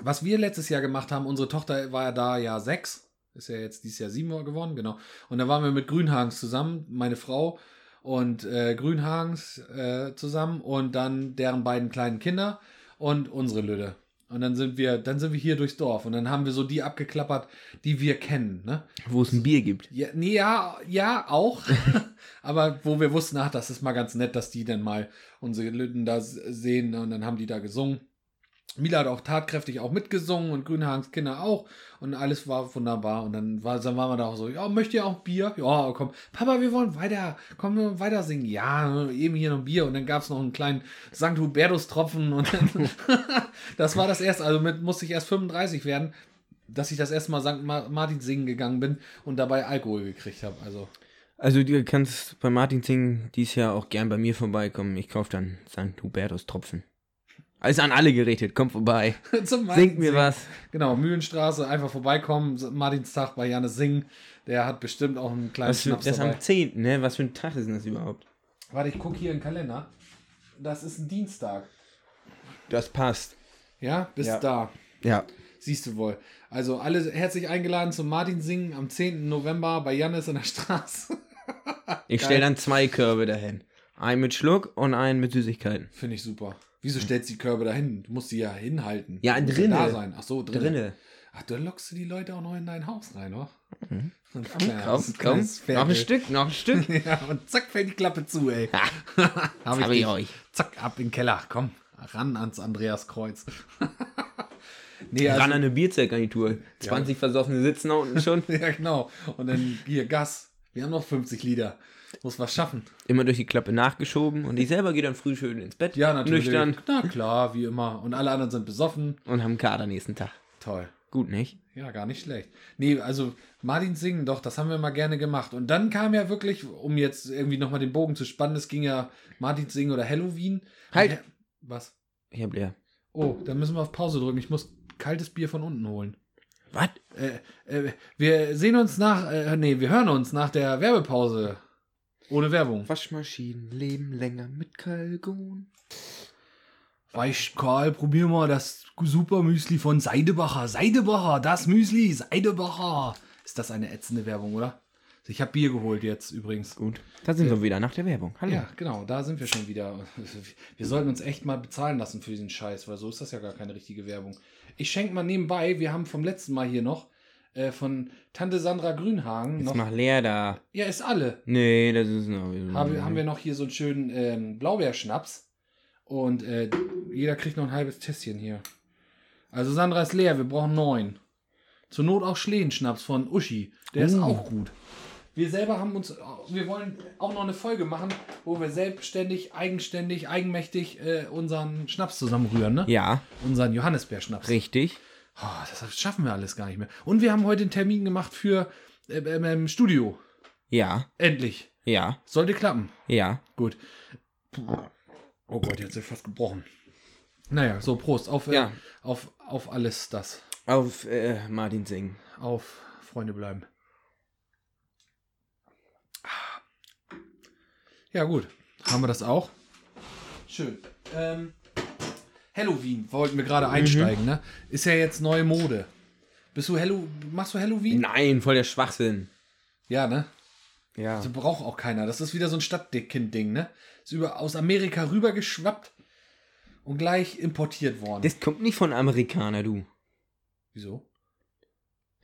S2: was wir letztes Jahr gemacht haben, unsere Tochter war ja da ja sechs, ist ja jetzt dieses Jahr sieben geworden, genau. Und da waren wir mit Grünhagens zusammen, meine Frau und äh, Grünhagens äh, zusammen und dann deren beiden kleinen Kinder und unsere Lüde. Und dann sind wir, dann sind wir hier durchs Dorf und dann haben wir so die abgeklappert, die wir kennen, ne?
S1: Wo es ein Bier gibt.
S2: Ja, nee, ja, ja, auch. Aber wo wir wussten, ach, das ist mal ganz nett, dass die dann mal unsere Lütten da sehen und dann haben die da gesungen. Mila hat auch tatkräftig auch mitgesungen und Grünhagens Kinder auch und alles war wunderbar und dann, war, dann waren wir da auch so, ja, möchtet ihr auch Bier? Ja, komm, Papa, wir wollen weiter, komm, wir weiter singen. Ja, eben hier noch Bier und dann gab es noch einen kleinen St. Hubertus-Tropfen und dann, das war das erste, also mit musste ich erst 35 werden, dass ich das erste Mal St. Ma- Martin singen gegangen bin und dabei Alkohol gekriegt habe, also.
S1: Also du kannst bei Martin Singen dies Jahr auch gern bei mir vorbeikommen. Ich kaufe dann St. Hubertus Alles an alle gerichtet, komm vorbei.
S2: Zum
S1: Singt mir
S2: Singen.
S1: was.
S2: Genau, Mühlenstraße, einfach vorbeikommen. Martinstag bei Janis Singen. Der hat bestimmt auch einen kleinen
S1: Was für,
S2: Schnaps
S1: das
S2: dabei.
S1: am 10., ne? Was für ein Tag ist denn das überhaupt?
S2: Warte, ich gucke hier im Kalender. Das ist ein Dienstag.
S1: Das passt.
S2: Ja, bis
S1: Ja.
S2: da.
S1: Ja.
S2: Siehst du wohl. Also alle herzlich eingeladen zum Martin Singen am 10. November bei Janis in der Straße.
S1: Ich stelle dann zwei Körbe dahin. Einen mit Schluck und einen mit Süßigkeiten.
S2: Finde ich super. Wieso stellst du die Körbe da hin? Du musst die ja hinhalten.
S1: Ja, drinne.
S2: Da sein. Ach so, drinne.
S1: Drinne.
S2: Ach, da lockst du die Leute auch noch in dein Haus rein, oder?
S1: Mhm.
S2: Ein
S1: Komm, komm, Noch ein. Stück, noch ein Stück.
S2: Ja, und zack, fällt die Klappe zu, ey.
S1: Das
S2: Hab
S1: habe ich euch.
S2: Zack, ab in den Keller. Komm, ran ans Andreaskreuz. nee, also,
S1: Ran an eine Bierzeltgarnitur. 20 Versoffene sitzen da unten schon.
S2: ja, genau. Und dann hier Gas. Wir haben noch 50 Liter. Muss was schaffen.
S1: Immer durch die Klappe nachgeschoben und ich selber gehe dann früh schön ins Bett.
S2: Ja, natürlich.
S1: Nüchtern
S2: Na klar, wie immer. Und alle anderen sind besoffen.
S1: und haben einen Kater nächsten Tag.
S2: Toll.
S1: Gut, nicht?
S2: Ja, gar nicht schlecht. Nee, also Martin singen, doch, das haben wir mal gerne gemacht. Und dann kam ja wirklich, um jetzt irgendwie nochmal den Bogen zu spannen, es ging ja Martin singen oder Halloween.
S1: Halt.
S2: Und- Was?
S1: Ich hab leer.
S2: Oh, dann müssen wir auf Pause drücken. Ich muss kaltes Bier von unten holen.
S1: Was?
S2: Äh, äh, wir sehen uns nach, äh, nee, wir hören uns nach der Werbepause. Ohne Werbung.
S1: Waschmaschinen leben länger mit Kalgon.
S2: Weißt Karl, probier mal das super Müsli von Seidebacher. Seidebacher, das Müsli, Seidebacher. Ist das eine ätzende Werbung, oder? Ich habe Bier geholt jetzt übrigens.
S1: Gut. Da sind wir wieder nach der Werbung. Hallo.
S2: Ja, genau, da sind wir schon wieder. Wir sollten uns echt mal bezahlen lassen für diesen Scheiß, weil so ist das ja gar keine richtige Werbung. Ich schenke mal nebenbei, wir haben vom letzten Mal hier noch äh, von Tante Sandra Grünhagen
S1: Jetzt
S2: noch.
S1: mach leer da.
S2: Ja, ist alle.
S1: Nee, das ist noch.
S2: Haben, haben wir noch hier so einen schönen ähm, Blaubeerschnaps. Und äh, jeder kriegt noch ein halbes Tässchen hier. Also Sandra ist leer, wir brauchen neun. Zur Not auch Schlehenschnaps von Uschi. Der ist
S1: Oh.
S2: auch gut. Wir selber haben uns, wir wollen auch noch eine Folge machen, wo wir selbstständig, eigenständig, eigenmächtig äh, unseren Schnaps zusammenrühren, ne?
S1: Ja,
S2: Unseren Johannisbeerschnaps.
S1: richtig.
S2: Oh, das schaffen wir alles gar nicht mehr. Und wir haben heute einen Termin gemacht für äh, ähm, Studio.
S1: Ja,
S2: Endlich.
S1: ja,
S2: Sollte klappen.
S1: ja.
S2: Gut. Oh Gott, jetzt ist fast gebrochen. Naja, so Prost auf, äh,
S1: Ja.
S2: auf, auf alles das.
S1: Auf äh, Martin singen.
S2: Auf Freunde bleiben. Ja, gut. Haben wir das auch? Schön. Ähm, Halloween wollten wir gerade einsteigen, ne? Ist ja jetzt neue Mode. Bist du Hallo machst du Halloween?
S1: Nein, voll der Schwachsinn.
S2: Ja, ne?
S1: Ja.
S2: Das braucht auch keiner. Das ist wieder so ein Stadtkind-Ding, ne? Ist über, aus Amerika rübergeschwappt und gleich importiert worden.
S1: Das kommt nicht von Amerikaner, du.
S2: Wieso?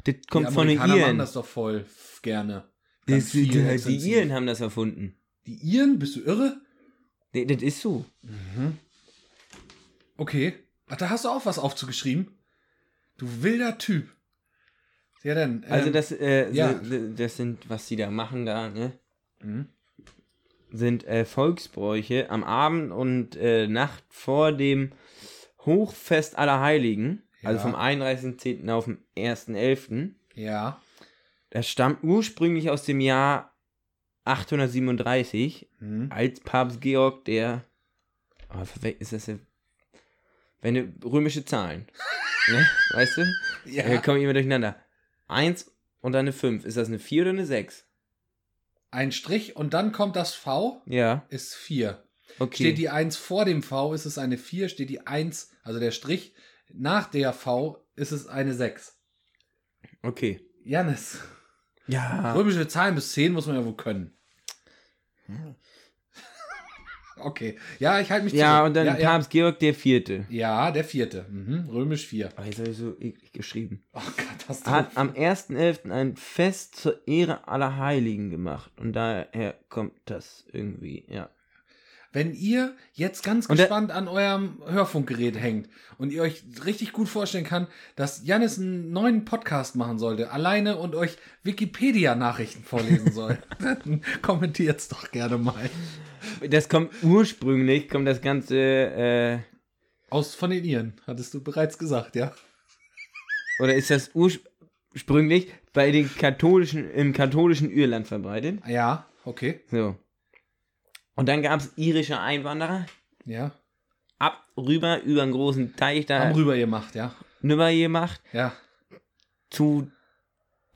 S1: Das kommt
S2: die
S1: von den
S2: Amerikaner machen
S1: Iren.
S2: das doch voll gerne.
S1: Das, die,
S2: viel
S1: die, die. Iren haben das erfunden.
S2: Die Iren? Bist du irre?
S1: Nee, das ist so.
S2: Okay. Ach, da hast du auch was aufzugeschrieben. Du wilder Typ. Ja, dann.
S1: Also
S2: ähm,
S1: das, äh,
S2: ja.
S1: das sind, was die da machen da, ne?
S2: mhm.
S1: sind äh, Volksbräuche am Abend und äh, Nacht vor dem Hochfest aller Heiligen, also
S2: Ja.
S1: vom 31.10. auf den 1.11.
S2: Ja.
S1: Das stammt ursprünglich aus dem Jahr 837,
S2: Mhm.
S1: als Papst Georg der, oh, ist das, eine- wenn du römische Zahlen, ne? weißt du?
S2: Ja.
S1: Ja. kommen immer durcheinander. Eins und dann eine 5. Ist das eine 4 oder eine 6?
S2: Ein Strich und dann kommt das V,
S1: Ja,
S2: ist 4.
S1: okay.
S2: Steht die 1 vor dem V, ist es eine 4. Steht die 1, also der Strich, nach der V, ist es eine 6.
S1: okay.
S2: Janis.
S1: Ja.
S2: Römische Zahlen bis 10 muss man ja wohl können. Okay. Ja, ich halte mich
S1: Ja,
S2: zurück.
S1: und dann
S2: ja, ja.
S1: Papst Georg der Vierte.
S2: ja, der vierte. Mhm. Römisch 4.
S1: Oh, jetzt habe ich so eklig geschrieben.
S2: Oh, Katastrophe.
S1: Hat am 1.11. ein Fest zur Ehre aller Heiligen gemacht. Und daher kommt das irgendwie, ja.
S2: Wenn ihr jetzt ganz
S1: Und
S2: gespannt an eurem Hörfunkgerät hängt und ihr euch richtig gut vorstellen kann, dass Janis einen neuen Podcast machen sollte, alleine und euch Wikipedia-Nachrichten vorlesen soll, dann kommentiert's doch gerne mal.
S1: Das kommt ursprünglich, kommt das Ganze, äh,
S2: Aus von den Iren, hattest du bereits gesagt, ja?
S1: oder ist das ursprünglich bei den katholischen, im katholischen Irland verbreitet?
S2: Ja, okay.
S1: So. Und dann gab es irische Einwanderer,
S2: Ja.
S1: ab, rüber, über einen großen Teich da,
S2: Haben rüber gemacht, ja.
S1: rüber gemacht,
S2: Ja.
S1: zu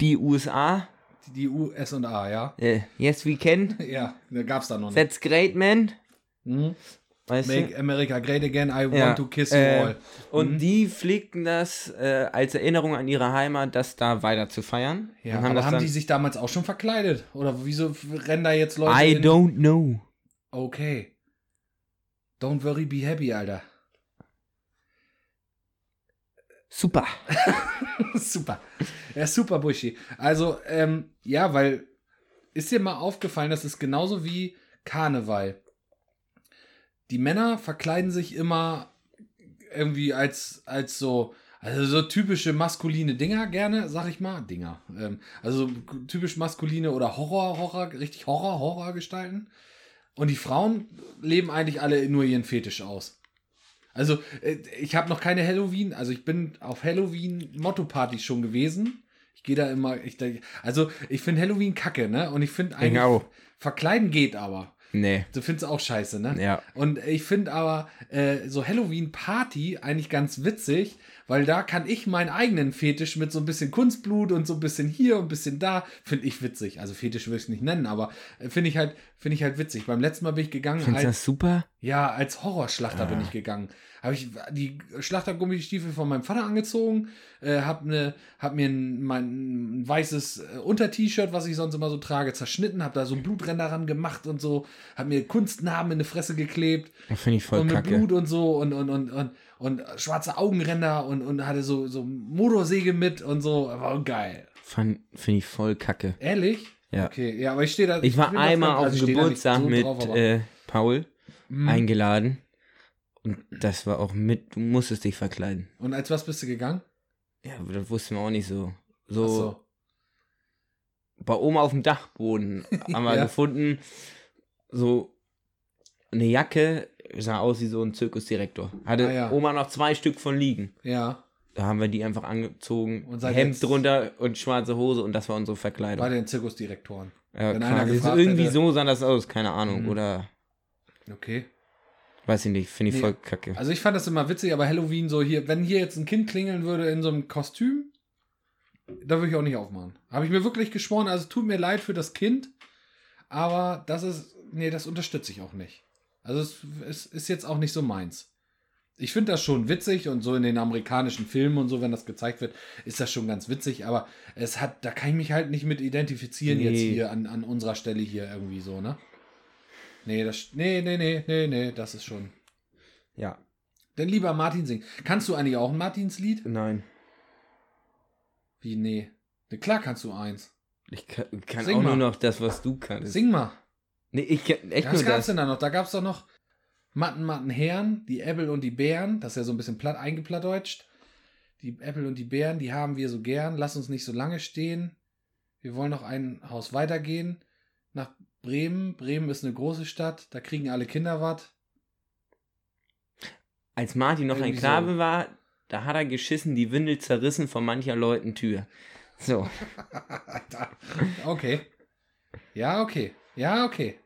S1: die USA.
S2: Die, die U, S und A, ja.
S1: Äh, yes, we can.
S2: Ja, da gab's da noch nicht.
S1: That's great, man.
S2: Mhm.
S1: Weißt
S2: Make
S1: du?
S2: America great again, I
S1: Ja,
S2: want to kiss you
S1: äh,
S2: all.
S1: Und
S2: Mhm.
S1: die pflegten das äh, als Erinnerung an ihre Heimat, das da weiter zu feiern.
S2: Ja, haben
S1: dann,
S2: die sich damals auch schon verkleidet? Oder wieso rennen da jetzt Leute
S1: I
S2: in-
S1: don't know.
S2: Okay. Don't worry, be happy, Alter.
S1: Super.
S2: super. Ja, super, Buschi. Also, ähm, ja, weil ist dir mal aufgefallen, das ist genauso wie Karneval. Die Männer verkleiden sich immer irgendwie als, als so, also so typische maskuline Dinger gerne, sag ich mal. Dinger. Ähm, also so typisch maskuline oder Horror, Horror, richtig Horror, Horror gestalten. Und die Frauen leben eigentlich alle nur ihren Fetisch aus. Also, äh, ich habe noch keine Halloween, also ich bin auf Halloween Motto-Partys schon gewesen. Ich gehe da immer, ich, also ich finde Halloween kacke, ne? Und ich finde eigentlich,
S1: auch.
S2: verkleiden geht aber.
S1: Nee.
S2: Du findest auch scheiße, ne?
S1: Ja.
S2: Und ich finde aber äh, so Halloween-Party eigentlich ganz witzig, weil da kann ich meinen eigenen Fetisch mit so ein bisschen Kunstblut und so ein bisschen hier und ein bisschen da, finde ich witzig. Also Fetisch würde ich es nicht nennen, aber äh, finde ich halt, finde ich halt witzig. Beim letzten Mal bin ich gegangen
S1: Findest du
S2: als,
S1: das super?
S2: Ja, als Horrorschlachter
S1: Ah.
S2: bin ich gegangen. Habe ich die Schlachtergummistiefel von meinem Vater angezogen, äh, hab, ne, hab mir ein, mein ein weißes äh, Unter-T-Shirt, was ich sonst immer so trage, zerschnitten, hab da so einen Blutränder ran gemacht und so, hab mir Kunstnamen in die Fresse geklebt
S1: finde ich voll
S2: und mit
S1: kacke.
S2: Blut und so und, und, und, und, und schwarze Augenränder und, und hatte so, so Motorsäge mit und so. War geil.
S1: Finde ich voll kacke.
S2: Ehrlich?
S1: Ja.
S2: Okay, ja, aber ich stehe da.
S1: Ich war einmal auf
S2: also
S1: dem Geburtstag
S2: so
S1: mit
S2: drauf,
S1: äh, Paul
S2: Mhm.
S1: eingeladen. Und das war auch mit, du musstest dich verkleiden.
S2: Und als was bist du gegangen?
S1: Ja, das wussten wir auch nicht so. So,
S2: so.
S1: bei Oma auf dem Dachboden haben wir
S2: Ja.
S1: gefunden, so eine Jacke, sah aus wie so ein Zirkusdirektor. Hatte
S2: Ah, ja.
S1: Oma noch zwei Stück von liegen.
S2: Ja.
S1: Da haben wir die einfach angezogen,
S2: Und
S1: Hemd drunter und schwarze Hose und das war unsere Verkleidung.
S2: Bei den Zirkusdirektoren.
S1: ja,
S2: wenn einer
S1: ist
S2: gefragt
S1: irgendwie
S2: hätte-
S1: so sah das aus, keine Ahnung.
S2: Mhm.
S1: Oder
S2: Okay.
S1: weiß ich nicht, finde ich
S2: Nee.
S1: voll kacke.
S2: Also ich fand das immer witzig, aber Halloween so hier, wenn hier jetzt ein Kind klingeln würde in so einem Kostüm, da würde ich auch nicht aufmachen. Habe ich mir wirklich geschworen, also tut mir leid für das Kind, aber das ist, nee, das unterstütze ich auch nicht. Also es, es ist jetzt auch nicht so meins. Ich finde das schon witzig und so in den amerikanischen Filmen und so, wenn das gezeigt wird, ist das schon ganz witzig, aber es hat, da kann ich mich halt nicht mit identifizieren jetzt
S1: Nee.
S2: hier an, an unserer Stelle hier irgendwie so, ne? Nee, das, nee, nee, nee, nee, nee, das ist schon.
S1: Ja,
S2: Denn lieber Martin singen. Kannst du eigentlich auch ein Martinslied?
S1: nein.
S2: Wie, nee. Ne, Klar kannst du eins.
S1: Ich kann, kann auch
S2: mal.
S1: nur noch das, was du kannst.
S2: Sing mal.
S1: Nee, ich kann echt
S2: Ja, was
S1: nur
S2: gab's
S1: das.
S2: denn da noch? Da gab's doch noch Matten, Matten, Herren, die Äppel und die Bären. Das ist ja so ein bisschen platt eingeplattdeutscht. Die Äppel und die Bären, die haben wir so gern. Lass uns nicht so lange stehen. Wir wollen noch ein Haus weitergehen. Nach Bremen. Bremen ist eine große Stadt. Da kriegen alle Kinder was.
S1: Als Martin noch ein
S2: Irgendwie
S1: Knabe
S2: so.
S1: war, da hat er geschissen, die Windel zerrissen von mancher Leuten Tür. So,
S2: okay. Ja, okay. Ja, okay.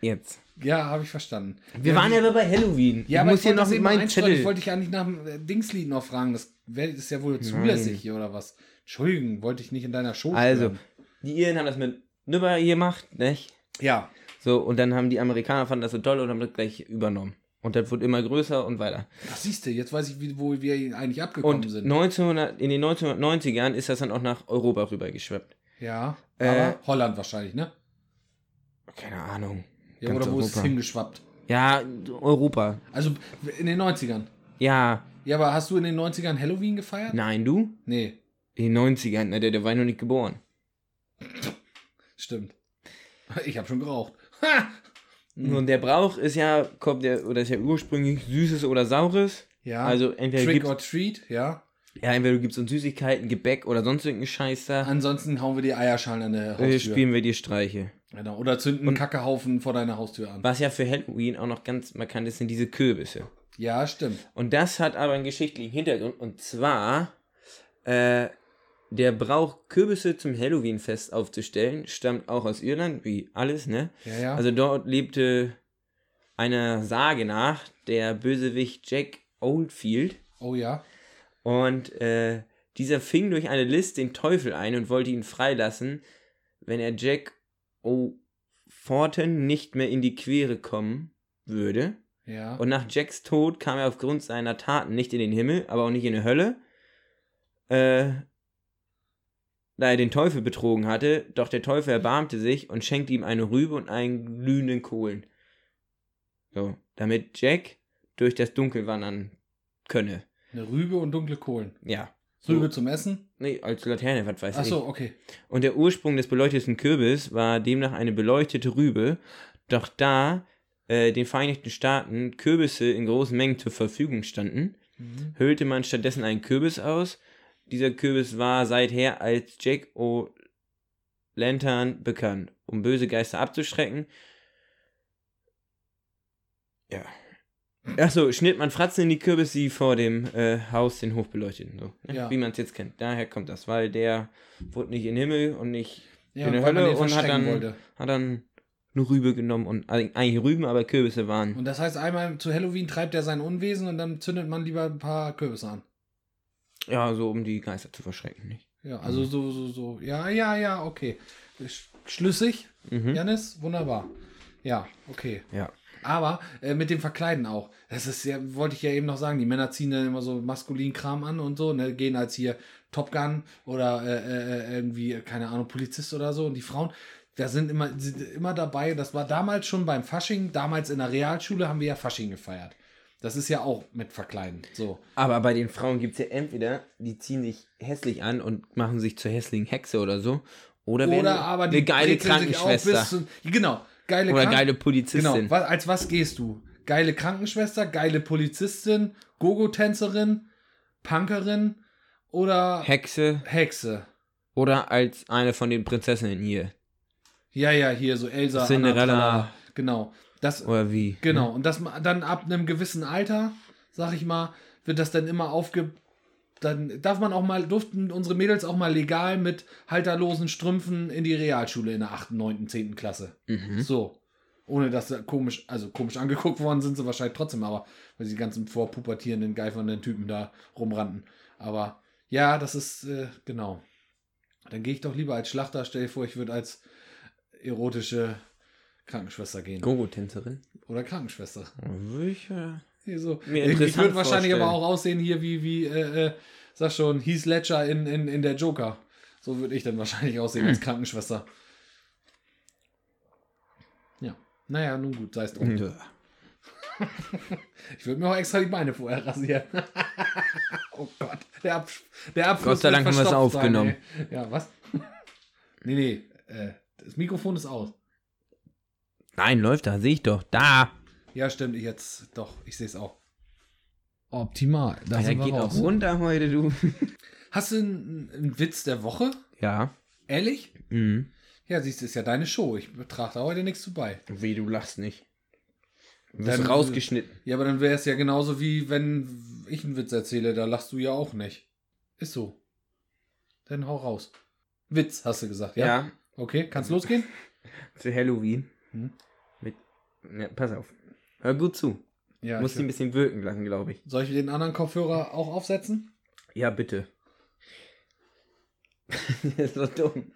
S1: jetzt.
S2: Ja, habe ich verstanden.
S1: Wir waren ja aber bei Halloween.
S2: Ja,
S1: ich
S2: aber
S1: muss
S2: ich
S1: hier
S2: wollte
S1: noch
S2: einstreuen.
S1: Zettel.
S2: Ich wollte dich eigentlich nach dem äh, Dingslied noch fragen. Das ist ja wohl zulässig hier oder was? Entschuldigung, wollte ich nicht in deiner Show
S1: Also,
S2: stören.
S1: die Iren haben das mit Nübber gemacht, nicht?
S2: Ja.
S1: So, und dann haben die Amerikaner fanden das so toll und haben das gleich übernommen. Und das wurde immer größer und weiter.
S2: Das siehst du, jetzt weiß ich, wie, wo wir eigentlich abgekommen
S1: Und
S2: sind.
S1: 1900, in den 1990ern ist das dann auch nach Europa rübergeschwappt.
S2: ja.
S1: Äh,
S2: aber Holland wahrscheinlich, ne?
S1: Keine Ahnung.
S2: Ja, oder wo ist es
S1: Europa.
S2: hingeschwappt?
S1: Ja, Europa.
S2: Also in den 90ern.
S1: Ja,
S2: Ja, aber hast du in den 90ern Halloween gefeiert?
S1: nein, du?
S2: Nee,
S1: In den 90ern, ne, der, der war noch nicht geboren.
S2: stimmt. Ich habe schon geraucht. Ha! Mhm.
S1: Und der Brauch ist ja, kommt der, oder ist ja ursprünglich Süßes oder Saures.
S2: Ja.
S1: Also entweder
S2: Trick or Treat, ja.
S1: ja, entweder du gibst uns Süßigkeiten, Gebäck oder sonst irgendeinen Scheiß da.
S2: Ansonsten hauen wir die Eierschalen an der
S1: Äh,
S2: Haustür.
S1: spielen wir die Streiche.
S2: Genau. Oder zünden einen Kackehaufen vor deiner Haustür an.
S1: Was ja für Halloween auch noch ganz markant ist, sind diese Kürbisse.
S2: Ja, stimmt.
S1: Und das hat aber einen geschichtlichen Hintergrund. Und zwar, äh, der Brauch, Kürbisse zum Halloween-Fest aufzustellen, stammt auch aus Irland, wie alles, ne?
S2: Ja, ja.
S1: Also dort lebte einer Sage nach der Bösewicht Jack Oldfield.
S2: oh ja.
S1: Und äh, dieser fing durch eine List den Teufel ein und wollte ihn freilassen, wenn er Jack O'Forton nicht mehr in die Quere kommen würde.
S2: Ja.
S1: Und nach Jacks Tod kam er aufgrund seiner Taten nicht in den Himmel, aber auch nicht in die Hölle. Äh, da er den Teufel betrogen hatte, doch der Teufel erbarmte sich und schenkte ihm eine Rübe und einen glühenden Kohlen. So, damit Jack durch das Dunkel wandern könne.
S2: Eine Rübe und dunkle Kohlen.
S1: Ja.
S2: Rübe zum Essen?
S1: Nee, als Laterne, was weiß ich.
S2: Achso, okay.
S1: Und der Ursprung des beleuchteten Kürbis war demnach eine beleuchtete Rübe, doch da äh, den Vereinigten Staaten Kürbisse in großen Mengen zur Verfügung standen,
S2: Mhm.
S1: hüllte man stattdessen einen Kürbis aus. Dieser Kürbis war seither als Jack O' Lantern bekannt, um böse Geister abzuschrecken. Ja. Achso, schnitt man Fratzen in die Kürbis, die vor dem äh, Haus den Hof beleuchteten. So, ne?
S2: Ja.
S1: Wie man es jetzt kennt. Daher kommt das, weil der wurde nicht in den Himmel und nicht
S2: Ja,
S1: in
S2: man
S1: Hölle und hat dann,
S2: wollte.
S1: hat dann eine Rübe genommen und eigentlich Rüben, aber Kürbisse waren.
S2: Und das heißt, einmal zu Halloween treibt er sein Unwesen und dann zündet man lieber ein paar Kürbisse an.
S1: Ja, so um die Geister zu verschrecken, nicht?
S2: Ja,
S1: Mhm.
S2: also so, so, so. Ja, ja, ja, okay. Sch- Schlüssig,
S1: Mhm.
S2: Janis, wunderbar. Ja, okay.
S1: Ja.
S2: Aber äh, mit dem Verkleiden auch. Das ist ja, wollte ich ja eben noch sagen, die Männer ziehen dann immer so maskulin Kram an und so, ne, gehen als hier Top Gun oder äh, äh, irgendwie, keine Ahnung, Polizist oder so. Und die Frauen, da sind immer, sind immer dabei. Das war damals schon beim Fasching, damals in der Realschule haben wir ja Fasching gefeiert. Das ist ja auch mit Verkleiden. So.
S1: Aber bei den Frauen gibt es ja entweder, die ziehen sich hässlich an und machen sich zur hässlichen Hexe oder so. Oder,
S2: Oder aber die
S1: eine geile Krankenschwester.
S2: bis genau, geile
S1: Oder
S2: Krank-
S1: geile Polizistin.
S2: Genau, als was gehst du? Geile Krankenschwester, geile Polizistin, Gogo-Tänzerin, Punkerin oder
S1: Hexe
S2: Hexe?
S1: oder als eine von den Prinzessinnen hier.
S2: Ja, ja, hier so Elsa,
S1: Cinderella.
S2: Anna. Genau. Das,
S1: Oder wie?
S2: genau. Und das dann ab einem gewissen Alter, sag ich mal, wird das dann immer aufge. Dann darf man auch mal, durften unsere Mädels auch mal legal mit halterlosen Strümpfen in die Realschule in der 8., 9., 10. Klasse.
S1: Mhm.
S2: So. Ohne dass sie komisch, also komisch angeguckt worden sind sie wahrscheinlich trotzdem, aber weil sie die ganzen vorpubertierenden, geifernden Typen da rumrannten. Aber ja, das ist, äh, genau. Dann gehe ich doch lieber als Schlachter, stell dir vor, ich würde als erotische Krankenschwester gehen.
S1: Gogo-Tänzerin?
S2: Oder Krankenschwester.
S1: Ich, äh,
S2: so.
S1: Mir
S2: Ich, ich würde wahrscheinlich aber auch aussehen hier wie, wie äh, äh, sag schon, Heath Ledger in, in, in der Joker. So würde ich dann wahrscheinlich aussehen als Krankenschwester. Ja. Naja, nun gut, sei es drum.
S1: ja.
S2: Ich würde mir auch extra die Beine vorher rasieren. oh Gott, der, Ab der Abfluss
S1: Gott sei Dank haben wir es
S2: sein,
S1: aufgenommen.
S2: ey. ja, was? nee, nee, äh, das Mikrofon ist aus.
S1: Nein, läuft da, sehe ich doch. Da.
S2: Ja, stimmt, ich jetzt, doch, ich sehe es auch. Optimal, da wir
S1: geht auch
S2: raus.
S1: runter heute, du.
S2: Hast du einen, einen Witz der Woche?
S1: Ja.
S2: Ehrlich?
S1: Mhm.
S2: Ja, siehst du, ist ja deine Show. Ich betrachte da heute nichts zu bei.
S1: Wie, du lachst nicht. Du
S2: Dann-
S1: wirst rausgeschnitten.
S2: Ja, aber dann wäre es ja genauso wie wenn ich einen Witz erzähle, da lachst du ja auch nicht. Ist so. Dann hau raus. Witz, hast du gesagt, ja?
S1: Ja.
S2: Okay, kann's losgehen?
S1: Für Halloween.
S2: Hm.
S1: Mit. Ja, pass auf. Hör gut zu.
S2: Ja.
S1: Muss ihn ein bisschen wirken lassen, glaube ich.
S2: soll ich den anderen Kopfhörer auch aufsetzen?
S1: Ja, bitte. das ist so dumm.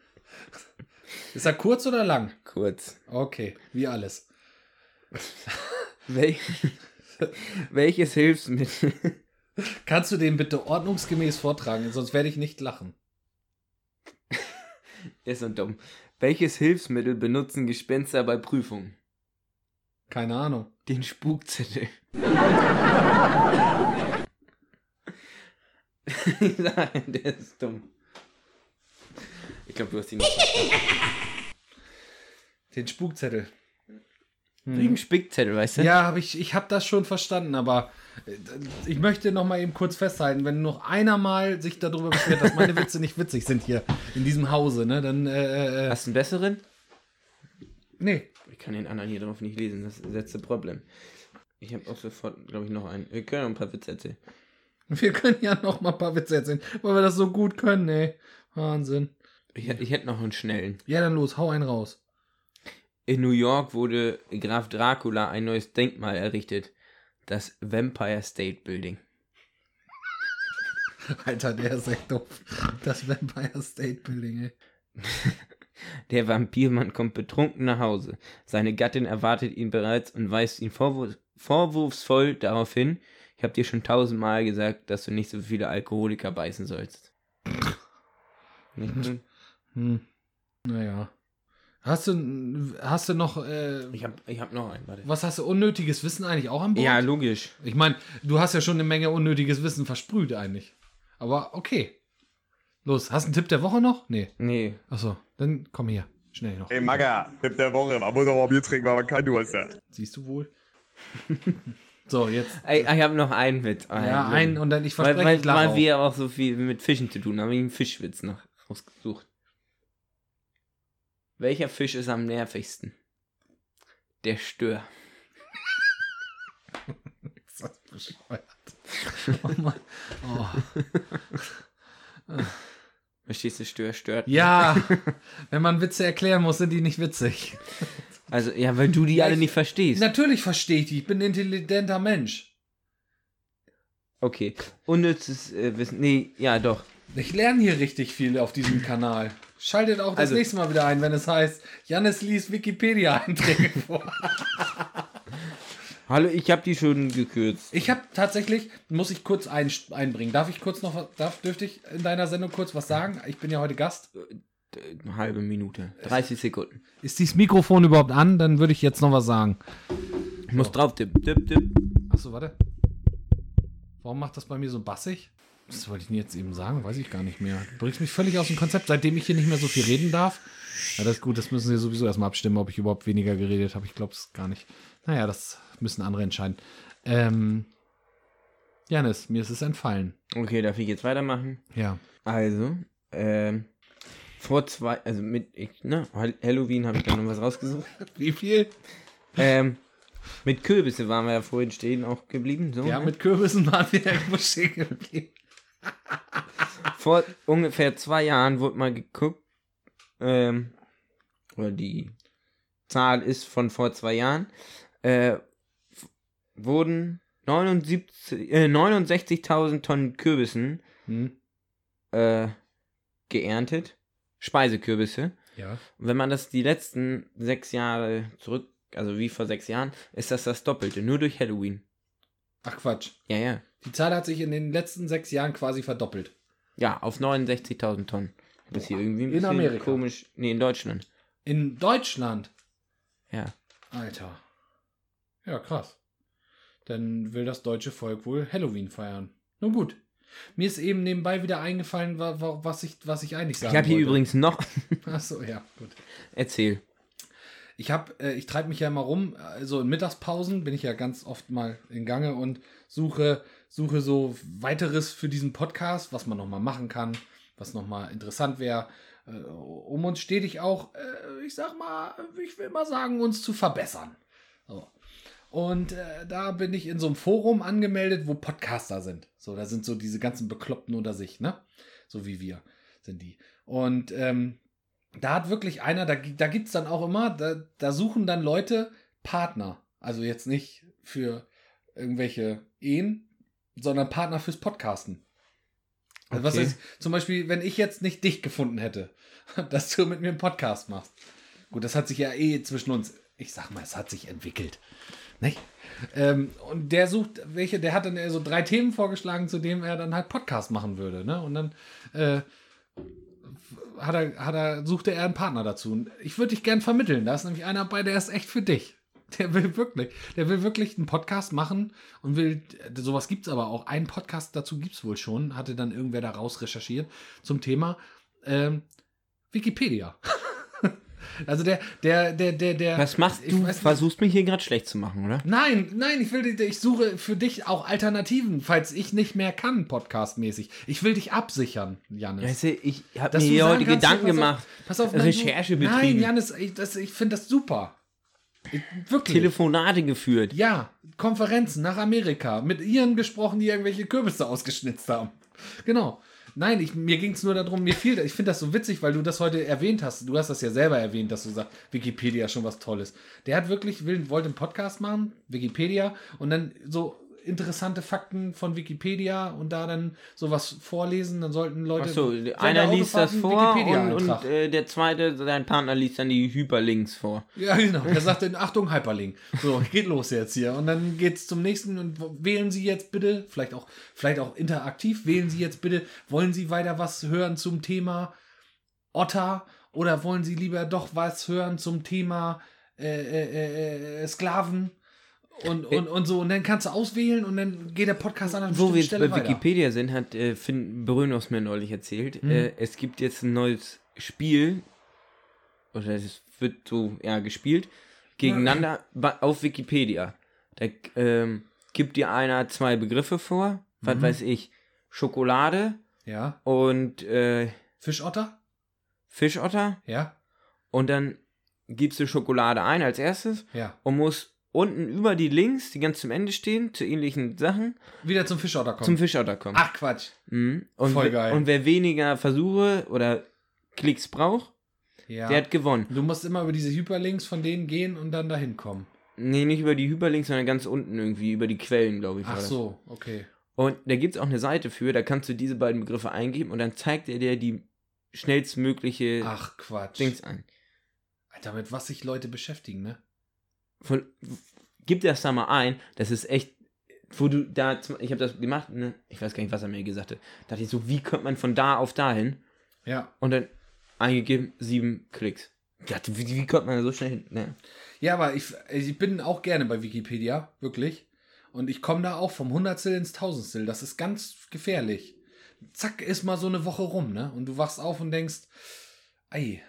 S2: Ist er kurz oder lang?
S1: Kurz.
S2: Okay, wie alles.
S1: Wel Welches Hilfsmittel?
S2: Kannst du den bitte ordnungsgemäß vortragen, sonst werde ich nicht lachen.
S1: Ist so dumm. Welches Hilfsmittel benutzen Gespenster bei Prüfungen?
S2: Keine Ahnung.
S1: Den Spukzettel. Ich sage, der ist dumm. Ich glaube, du hast ihn nicht.
S2: Den Spukzettel. Hm.
S1: Wegen Spickzettel, weißt du?
S2: Ja, hab ich, ich habe das schon verstanden, aber äh, ich möchte noch mal eben kurz festhalten, wenn noch einer mal sich darüber beschwert, dass meine Witze nicht witzig sind hier in diesem Hause, ne, dann äh, äh,
S1: Hast du einen besseren?
S2: Nee.
S1: Ich kann den anderen hier drauf nicht lesen, das ist das Problem. Ich habe auch sofort, glaube ich, noch einen. Wir können noch ein paar Witze erzählen.
S2: Wir können ja noch mal ein paar Witze erzählen, weil wir das so gut können, ey. Wahnsinn.
S1: Ich, ich hätte noch einen schnellen.
S2: Ja, dann los, hau einen raus.
S1: In New York wurde Graf Dracula ein neues Denkmal errichtet. Das Vampire State Building.
S2: Alter, der ist echt doof. Das Vampire State Building, ey.
S1: Der Vampirmann kommt betrunken nach Hause. Seine Gattin erwartet ihn bereits und weist ihn vorwurf vorwurfsvoll darauf hin, ich habe dir schon tausendmal gesagt, dass du nicht so viele Alkoholiker beißen sollst. Nicht gut?
S2: Hm. Naja. Hast du, hast du noch, äh,
S1: Ich habe ich hab noch einen, warte.
S2: was hast du, unnötiges Wissen eigentlich auch an Bord?
S1: Ja, logisch.
S2: Ich meine, du hast ja schon eine Menge unnötiges Wissen versprüht eigentlich. Aber okay. Los, hast du einen Tipp der Woche noch? Nee.
S1: Nee.
S2: Achso, dann komm hier. Schnell noch.
S3: Ey, Magga, Tipp der Woche. Man muss auch mal Bier trinken, weil man kein Durst hat.
S2: Siehst du wohl? so, jetzt.
S1: Ey, ich habe noch einen Witz.
S2: Ja,
S1: Einen.
S2: ein und dann, ich
S1: Weil,
S2: verspreche,
S1: weil,
S2: ich lache
S1: weil
S2: auch.
S1: wir auch so viel mit Fischen zu tun haben, habe ich einen Fischwitz noch rausgesucht. Welcher Fisch ist am nervigsten? Der Stör.
S2: Ist das bescheuert. Oh Mann. Oh.
S1: Verstehst du, Stör stört?
S2: Ja, wenn man Witze erklären muss, sind die nicht witzig.
S1: Also, ja, weil du die
S2: Ja,
S1: alle
S2: ich-
S1: nicht verstehst.
S2: Natürlich verstehe ich die. Ich bin ein intelligenter Mensch.
S1: Okay. Unnützes äh, Wissen. Nee, ja, doch.
S2: Ich lerne hier richtig viel auf diesem Kanal. Schaltet auch das
S1: Also-
S2: nächste Mal wieder ein, wenn es heißt, Jannis liest Wikipedia-Einträge vor.
S1: Hallo, ich habe die schon gekürzt.
S2: Ich habe tatsächlich, muss ich kurz ein, einbringen. Darf ich kurz noch was, darf, dürfte ich in deiner Sendung kurz was sagen? Ich bin ja heute Gast.
S1: Eine halbe Minute. 30 Sekunden.
S2: Ist dieses Mikrofon überhaupt an? Dann würde ich jetzt noch was sagen.
S1: Ich muss drauf tippen. Tipp, tipp.
S2: Achso, warte. Warum macht das bei mir so bassig? Was wollte ich denn jetzt eben sagen? Weiß ich gar nicht mehr. Du bringst mich völlig aus dem Konzept, seitdem ich hier nicht mehr so viel reden darf. Ja, das ist gut, das müssen sie sowieso erstmal abstimmen, ob ich überhaupt weniger geredet habe. Ich glaube es gar nicht. Naja, das müssen andere entscheiden. Ähm, Janis, mir ist es entfallen.
S1: Okay, darf ich jetzt weitermachen?
S2: Ja.
S1: Also, ähm, vor zwei, also mit, ich, ne, Halloween habe ich da noch was rausgesucht.
S2: Wie viel?
S1: Ähm, mit Kürbisse waren wir ja vorhin stehen auch geblieben. So,
S2: Ja,
S1: ne?
S2: mit Kürbissen waren wir irgendwo stehen geblieben.
S1: Vor ungefähr zwei Jahren wurde mal geguckt, ähm, oder die Zahl ist von vor zwei Jahren, äh, wurden 79 äh, 69.000 Tonnen Kürbissen
S2: Hm?
S1: äh, geerntet. Speisekürbisse.
S2: Ja.
S1: Und wenn man das die letzten sechs Jahre zurück, also wie vor sechs Jahren, ist das das Doppelte, nur durch Halloween.
S2: Ach Quatsch.
S1: Ja, ja.
S2: Die Zahl hat sich in den letzten sechs Jahren quasi verdoppelt.
S1: Ja, auf 69.000 Tonnen. Das ist hier irgendwie ein
S2: In
S1: bisschen
S2: Amerika.
S1: komisch. Nee, in Deutschland.
S2: In Deutschland.
S1: Ja.
S2: Alter. Ja, krass. Dann will das deutsche Volk wohl Halloween feiern. Nun gut. Mir ist eben nebenbei wieder eingefallen, wa- wa- was ich, was ich eigentlich sagen
S1: Ich habe hier
S2: wollte.
S1: übrigens noch.
S2: Achso, ja, gut.
S1: Erzähl.
S2: Ich habe, äh, ich treibe mich ja immer rum, also in Mittagspausen bin ich ja ganz oft mal in Gange und suche, suche so weiteres für diesen Podcast, was man nochmal machen kann, was nochmal interessant wäre, äh, um uns stetig auch, äh, ich sag mal, ich will mal sagen, uns zu verbessern. So. Und äh, da bin ich in so einem Forum angemeldet, wo Podcaster sind. So, da sind so diese ganzen Bekloppten unter sich, ne? So wie wir sind die. Und ähm, da hat wirklich einer, da, da gibt es dann auch immer, da, da suchen dann Leute Partner. Also jetzt nicht für irgendwelche Ehen, sondern Partner fürs Podcasten. Also was
S1: Okay.
S2: ist, zum Beispiel, wenn ich jetzt nicht dich gefunden hätte, dass du mit mir einen Podcast machst. Gut, das hat sich ja eh zwischen uns, ich sag mal, es hat sich entwickelt. Nicht? Ähm, und der sucht welche, der hat dann so drei Themen vorgeschlagen, zu denen er dann halt Podcast machen würde. Ne? Und dann äh, hat er, hat er, suchte er einen Partner dazu. Und ich würde dich gern vermitteln. Da ist nämlich einer bei, der ist echt für dich. Der will wirklich, der will wirklich einen Podcast machen und will, sowas gibt es aber auch. Einen Podcast dazu gibt es wohl schon, hatte dann irgendwer da raus recherchiert zum Thema ähm, Wikipedia. also der, der, der, der, der.
S1: Was machst du? Versuchst mich hier gerade schlecht zu machen, oder?
S2: Nein, nein, ich will, ich suche für dich auch Alternativen, falls ich nicht mehr kann, podcastmäßig. Ich will dich absichern, Janis.
S1: Weißt du, ich habe mir hier heute Gedanken gemacht.
S2: Pass auf, nein,
S1: Recherche
S2: du, Nein,
S1: betrieben.
S2: Janis, ich, das- ich finde das super. Ich, wirklich.
S1: Telefonate geführt.
S2: Ja, Konferenzen nach Amerika. Mit ihren gesprochen, die irgendwelche Kürbisse ausgeschnitzt haben. Genau. Nein, ich, mir ging es nur darum, mir fiel, ich finde das so witzig, weil du das heute erwähnt hast. Du hast das ja selber erwähnt, dass du sagst, Wikipedia ist schon was Tolles. Der hat wirklich, will, wollte einen Podcast machen, Wikipedia, und dann so interessante Fakten von Wikipedia und da dann sowas vorlesen, dann sollten Leute.
S1: Achso, einer liest das vor und, und äh, der zweite, sein Partner liest dann die Hyperlinks vor.
S2: Ja, genau. Der sagt dann, Achtung, Hyperlink. So, geht los jetzt hier. Und dann geht's zum nächsten und wählen Sie jetzt bitte, vielleicht auch, vielleicht auch interaktiv, wählen Sie jetzt bitte, wollen Sie weiter was hören zum Thema Otter oder wollen Sie lieber doch was hören zum Thema äh, äh, äh, Sklaven? Und, und, und so, und dann kannst du auswählen und dann geht der Podcast an einer
S1: Wo wir jetzt
S2: Stelle
S1: bei
S2: weiter.
S1: Wikipedia sind, hat äh, Finn Brönos mir neulich erzählt.
S2: Hm.
S1: Äh, es gibt jetzt ein neues Spiel, oder es wird so ja, gespielt, gegeneinander bei, auf Wikipedia. Da ähm, gibt dir einer zwei Begriffe vor, was
S2: Mhm.
S1: weiß ich, Schokolade
S2: Ja.
S1: und äh,
S2: Fischotter?
S1: Fischotter.
S2: Ja.
S1: Und dann gibst du Schokolade ein als erstes
S2: Ja.
S1: und musst unten über die Links, die ganz zum Ende stehen, zu ähnlichen Sachen,
S2: Wieder zum Fischotter kommen.
S1: zum Fischotter kommen.
S2: Ach, Quatsch.
S1: Mhm. Und,
S2: Voll geil.
S1: und wer weniger Versuche oder Klicks braucht,
S2: Ja.
S1: der hat gewonnen.
S2: Du musst immer über diese Hyperlinks von denen gehen und dann dahin kommen.
S1: Nee, nicht über die Hyperlinks, sondern ganz unten irgendwie, über die Quellen, glaube ich.
S2: Ach so, okay.
S1: Und da gibt es auch eine Seite für, da kannst du diese beiden Begriffe eingeben und dann zeigt er dir die schnellstmögliche
S2: Ach Quatsch.
S1: Dings an.
S2: Alter, mit was sich Leute beschäftigen, ne?
S1: Von, gib das da mal ein. Das ist echt, wo du da, ich habe das gemacht, ne? ich weiß gar nicht, was er mir gesagt hat. Da dachte ich so, wie kommt man von da auf dahin?
S2: Ja.
S1: Und dann eingegeben, sieben Klicks. Dachte, wie, wie kommt man da so schnell hin? Ne?
S2: Ja, aber ich, ich bin auch gerne bei Wikipedia, wirklich. Und ich komme da auch vom Hundertstel ins Tausendstel. Das ist ganz gefährlich. Zack, ist mal so eine Woche rum, ne? Und du wachst auf und denkst, ei,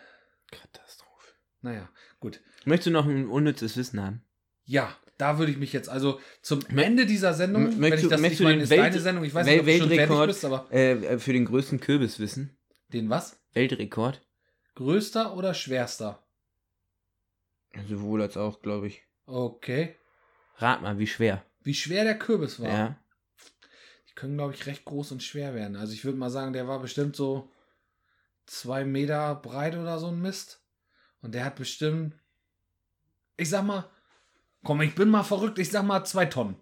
S1: Katastrophe.
S2: naja, gut.
S1: Möchtest du noch ein unnützes Wissen haben?
S2: Ja, da würde ich mich jetzt, also zum Ende dieser Sendung,
S1: M-
S2: wenn ich das nicht meine, ist
S1: Welt-
S2: deine Sendung, ich weiß
S1: Wel-
S2: nicht, ob du schon bist, aber
S1: Äh, für den größten Kürbis wissen.
S2: den was?
S1: Weltrekord.
S2: Größter oder schwerster?
S1: Sowohl als auch, glaube ich.
S2: Okay.
S1: Rat mal, wie schwer.
S2: Wie schwer der Kürbis war.
S1: Ja.
S2: Die können, glaube ich, recht groß und schwer werden. Also ich würde mal sagen, der war bestimmt so zwei Meter breit oder so ein Mist. Und der hat bestimmt, ich sag mal, komm, ich bin mal verrückt, ich sag mal zwei Tonnen.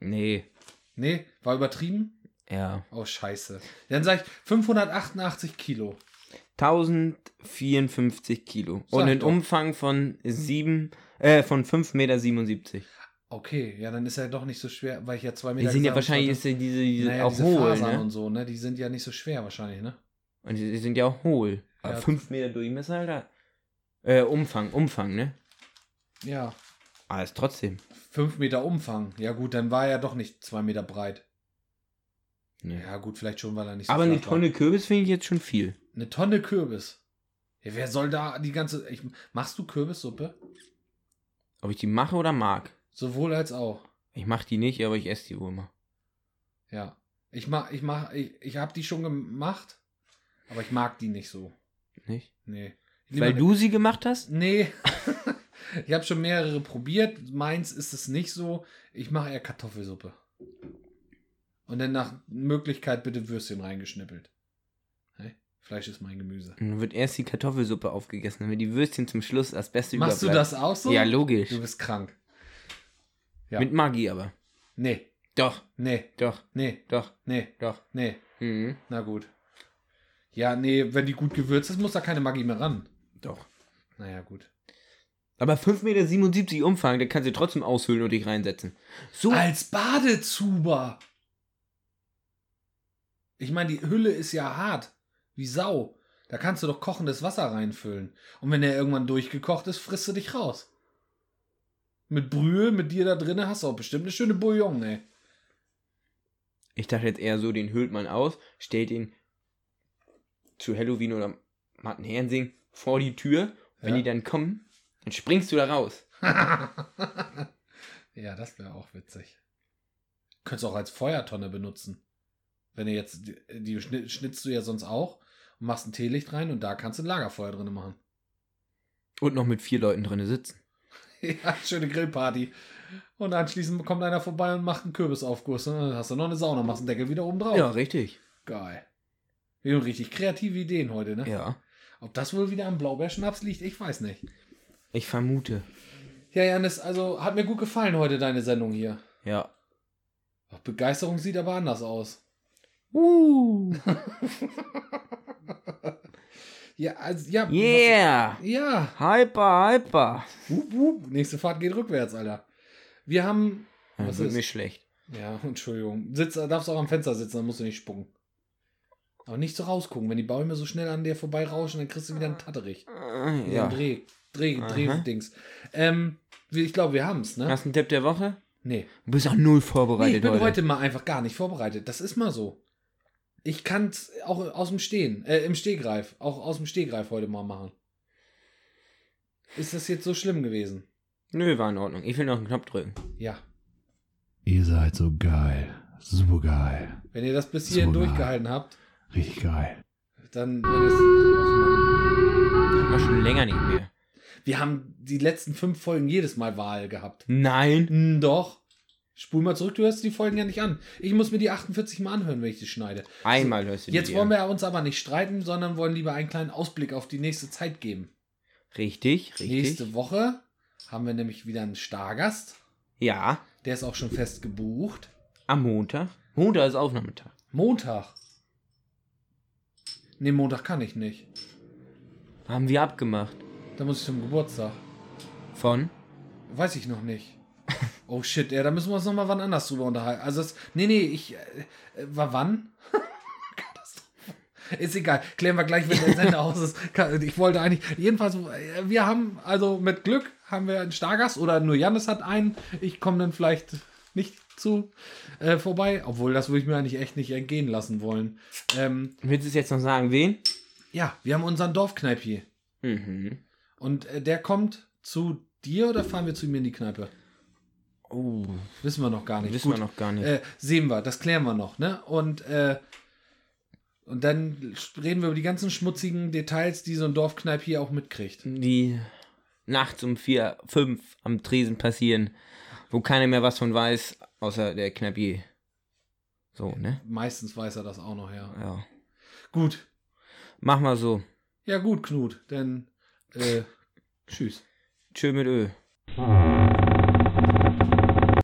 S1: Nee.
S2: Nee, war übertrieben?
S1: Ja.
S2: Oh, scheiße. Dann sag ich 588 Kilo.
S1: 1054 Kilo.
S2: Sag
S1: Und einen
S2: doch.
S1: Umfang von 7, äh, von 5,77 Meter.
S2: Okay, ja, dann ist er doch nicht so schwer, weil ich ja zwei
S1: Die
S2: Meter
S1: sind ja wahrscheinlich ist ja diese, diese
S2: naja,
S1: auch
S2: diese
S1: hohl,
S2: Fasern
S1: ne?
S2: und so, ne? Die sind ja nicht so schwer wahrscheinlich, ne?
S1: Und die, die sind ja auch hohl. Aber
S2: Ja.
S1: 5 Meter Durchmesser, Alter. Äh, Umfang, Umfang, ne?
S2: Ja.
S1: Aber ist trotzdem.
S2: Fünf Meter Umfang. Ja gut, dann war er doch nicht zwei Meter breit.
S1: Ne.
S2: Ja gut, vielleicht schon, weil er nicht so
S1: Aber eine
S2: flach war.
S1: Tonne Kürbis finde ich jetzt schon viel.
S2: Eine Tonne Kürbis. Ja, wer soll da die ganze. Ich, machst du Kürbissuppe?
S1: Ob ich die mache oder mag.
S2: Sowohl als auch.
S1: Ich mache die nicht, aber ich esse die wohl mal.
S2: Ja. Ich mach, ich mach, ich, ich habe die schon gemacht, aber ich mag die nicht so.
S1: Nicht?
S2: Nee.
S1: Weil du sie gemacht hast?
S2: Nee. ich habe schon mehrere probiert. Meins ist es nicht so. Ich mache eher Kartoffelsuppe. Und dann nach Möglichkeit bitte Würstchen reingeschnippelt. Hey, Fleisch ist mein Gemüse.
S1: Und dann wird erst die Kartoffelsuppe aufgegessen, damit die Würstchen zum Schluss das Beste
S2: Machst du
S1: überbleibt.
S2: das auch so?
S1: Ja, logisch.
S2: Du bist krank. Ja.
S1: Mit Magie aber.
S2: Nee,
S1: Doch,
S2: nee,
S1: doch,
S2: nee,
S1: doch,
S2: nee,
S1: doch.
S2: nee.
S1: Mhm.
S2: Na gut. Ja, nee, wenn die gut gewürzt ist, muss da keine Magie mehr ran.
S1: Doch.
S2: Naja, gut.
S1: Aber 5,77 Meter Umfang, da kannst du trotzdem aushöhlen und dich reinsetzen. So.
S2: Als Badezuber. Ich meine, die Hülle ist ja hart. Wie Sau. Da kannst du doch kochendes Wasser reinfüllen. Und wenn der irgendwann durchgekocht ist, frisst du dich raus. Mit Brühe, mit dir da drinnen hast du auch bestimmt eine schöne Bouillon, ey.
S1: Ich dachte jetzt eher so, den höhlt man aus, stellt ihn zu Halloween oder Martin Hensing vor die Tür. Wenn
S2: Ja.
S1: die dann kommen, dann springst du da raus.
S2: ja, das wäre auch witzig. Könntest du auch als Feuertonne benutzen. Wenn du jetzt, die, die schni- schnitzt du ja sonst auch und machst ein Teelicht rein und da kannst du ein Lagerfeuer drin machen.
S1: Und noch mit vier Leuten drin sitzen.
S2: Ja, schöne Grillparty. Und anschließend kommt einer vorbei und macht einen Kürbisaufguss. Und dann hast du noch eine Sauna, machst einen Deckel wieder oben drauf.
S1: Ja, richtig.
S2: Geil. Wir haben richtig kreative Ideen heute, ne?
S1: Ja.
S2: Ob das wohl wieder am Blaubeerschnaps liegt, ich weiß nicht.
S1: Ich vermute.
S2: Ja, Janis, also hat mir gut gefallen heute deine Sendung hier.
S1: Ja.
S2: Begeisterung sieht aber anders aus.
S1: Uh.
S2: Ja, also, ja.
S1: Yeah.
S2: Was, ja.
S1: Hyper, hyper.
S2: Wup, wup. Nächste Fahrt geht rückwärts, Alter. Wir haben. Was
S1: wird
S2: ist?
S1: mir schlecht.
S2: Ja, Entschuldigung. Sitz, darfst auch am Fenster sitzen, dann musst du nicht spucken. Aber nicht so rausgucken. Wenn die Bäume so schnell an dir vorbei rauschen, dann kriegst du wieder einen Tatterich.
S1: Äh,
S2: Ja.
S1: Ja.
S2: Ein Dreh, Dreh,
S1: Aha.
S2: Dreh-Dings. Ähm, ich glaube, wir haben es, ne?
S1: Hast du einen Tipp der Woche?
S2: Nee.
S1: Du bist auch null
S2: nee.
S1: vorbereitet
S2: Ich bin
S1: heute.
S2: heute mal einfach gar nicht vorbereitet. Das ist mal so. Ich kann es auch aus dem Stehen, äh, im Stehgreif, auch aus dem Stehgreif heute mal machen. Ist das jetzt so schlimm gewesen?
S1: Nö, war in Ordnung. Ich will noch einen Knopf drücken.
S2: Ja.
S4: Ihr seid so geil. Super geil.
S2: Wenn ihr das bis hierhin
S4: So
S2: durchgehalten habt,
S4: Richtig geil.
S2: dann, wenn es, Mann.
S1: War schon länger nicht mehr.
S2: Wir haben die letzten fünf Folgen jedes Mal Wahl gehabt.
S1: Nein.
S2: Hm, doch. Spul mal zurück, du hörst die Folgen ja nicht an. Ich muss mir die 48 mal anhören, wenn ich die schneide.
S1: Einmal hörst du die
S2: Jetzt wollen wir uns aber nicht streiten, sondern wollen lieber einen kleinen Ausblick auf die nächste Zeit geben.
S1: Richtig, richtig.
S2: Nächste Woche haben wir nämlich wieder einen Stargast.
S1: Ja,
S2: Der ist auch schon fest gebucht.
S1: am Montag. Montag ist Aufnahmetag.
S2: Montag. Nee, Montag kann ich nicht.
S1: Haben wir abgemacht.
S2: Da muss ich zum Geburtstag.
S1: Von?
S2: Weiß ich noch nicht. Oh shit, ja, da müssen wir uns nochmal wann anders drüber unterhalten. Also, das, nee, nee, ich, äh, war wann? Katastrophe. ist egal, klären wir gleich, wenn der Sender aus ist. Ich wollte eigentlich, jedenfalls, äh, wir haben, also mit Glück haben wir einen Stargast oder nur Jannis hat einen. Ich komme dann vielleicht nicht zu äh, vorbei, obwohl das würde ich mir eigentlich echt nicht entgehen lassen wollen. Ähm,
S1: Willst du es jetzt noch sagen, wen?
S2: ja, wir haben unseren Dorfkneipier.
S1: Mhm.
S2: Und äh, der kommt zu dir oder fahren wir zu ihm in die Kneipe?
S1: Oh,
S2: Wissen wir noch gar nicht.
S1: wissen
S2: Gut.
S1: wir noch gar nicht.
S2: Äh, sehen wir, das klären wir noch, ne? Und, äh, und dann reden wir über die ganzen schmutzigen Details, die so ein Dorfkneip hier auch mitkriegt.
S1: die nachts um vier, fünf am Tresen passieren, wo keiner mehr was von weiß, außer der Knappi. So, ne?
S2: Meistens weiß er das auch noch, ja.
S1: Ja.
S2: Gut.
S1: Mach mal so.
S2: Ja, gut, Knut. Dann, äh, tschüss.
S1: Tschö mit Ö.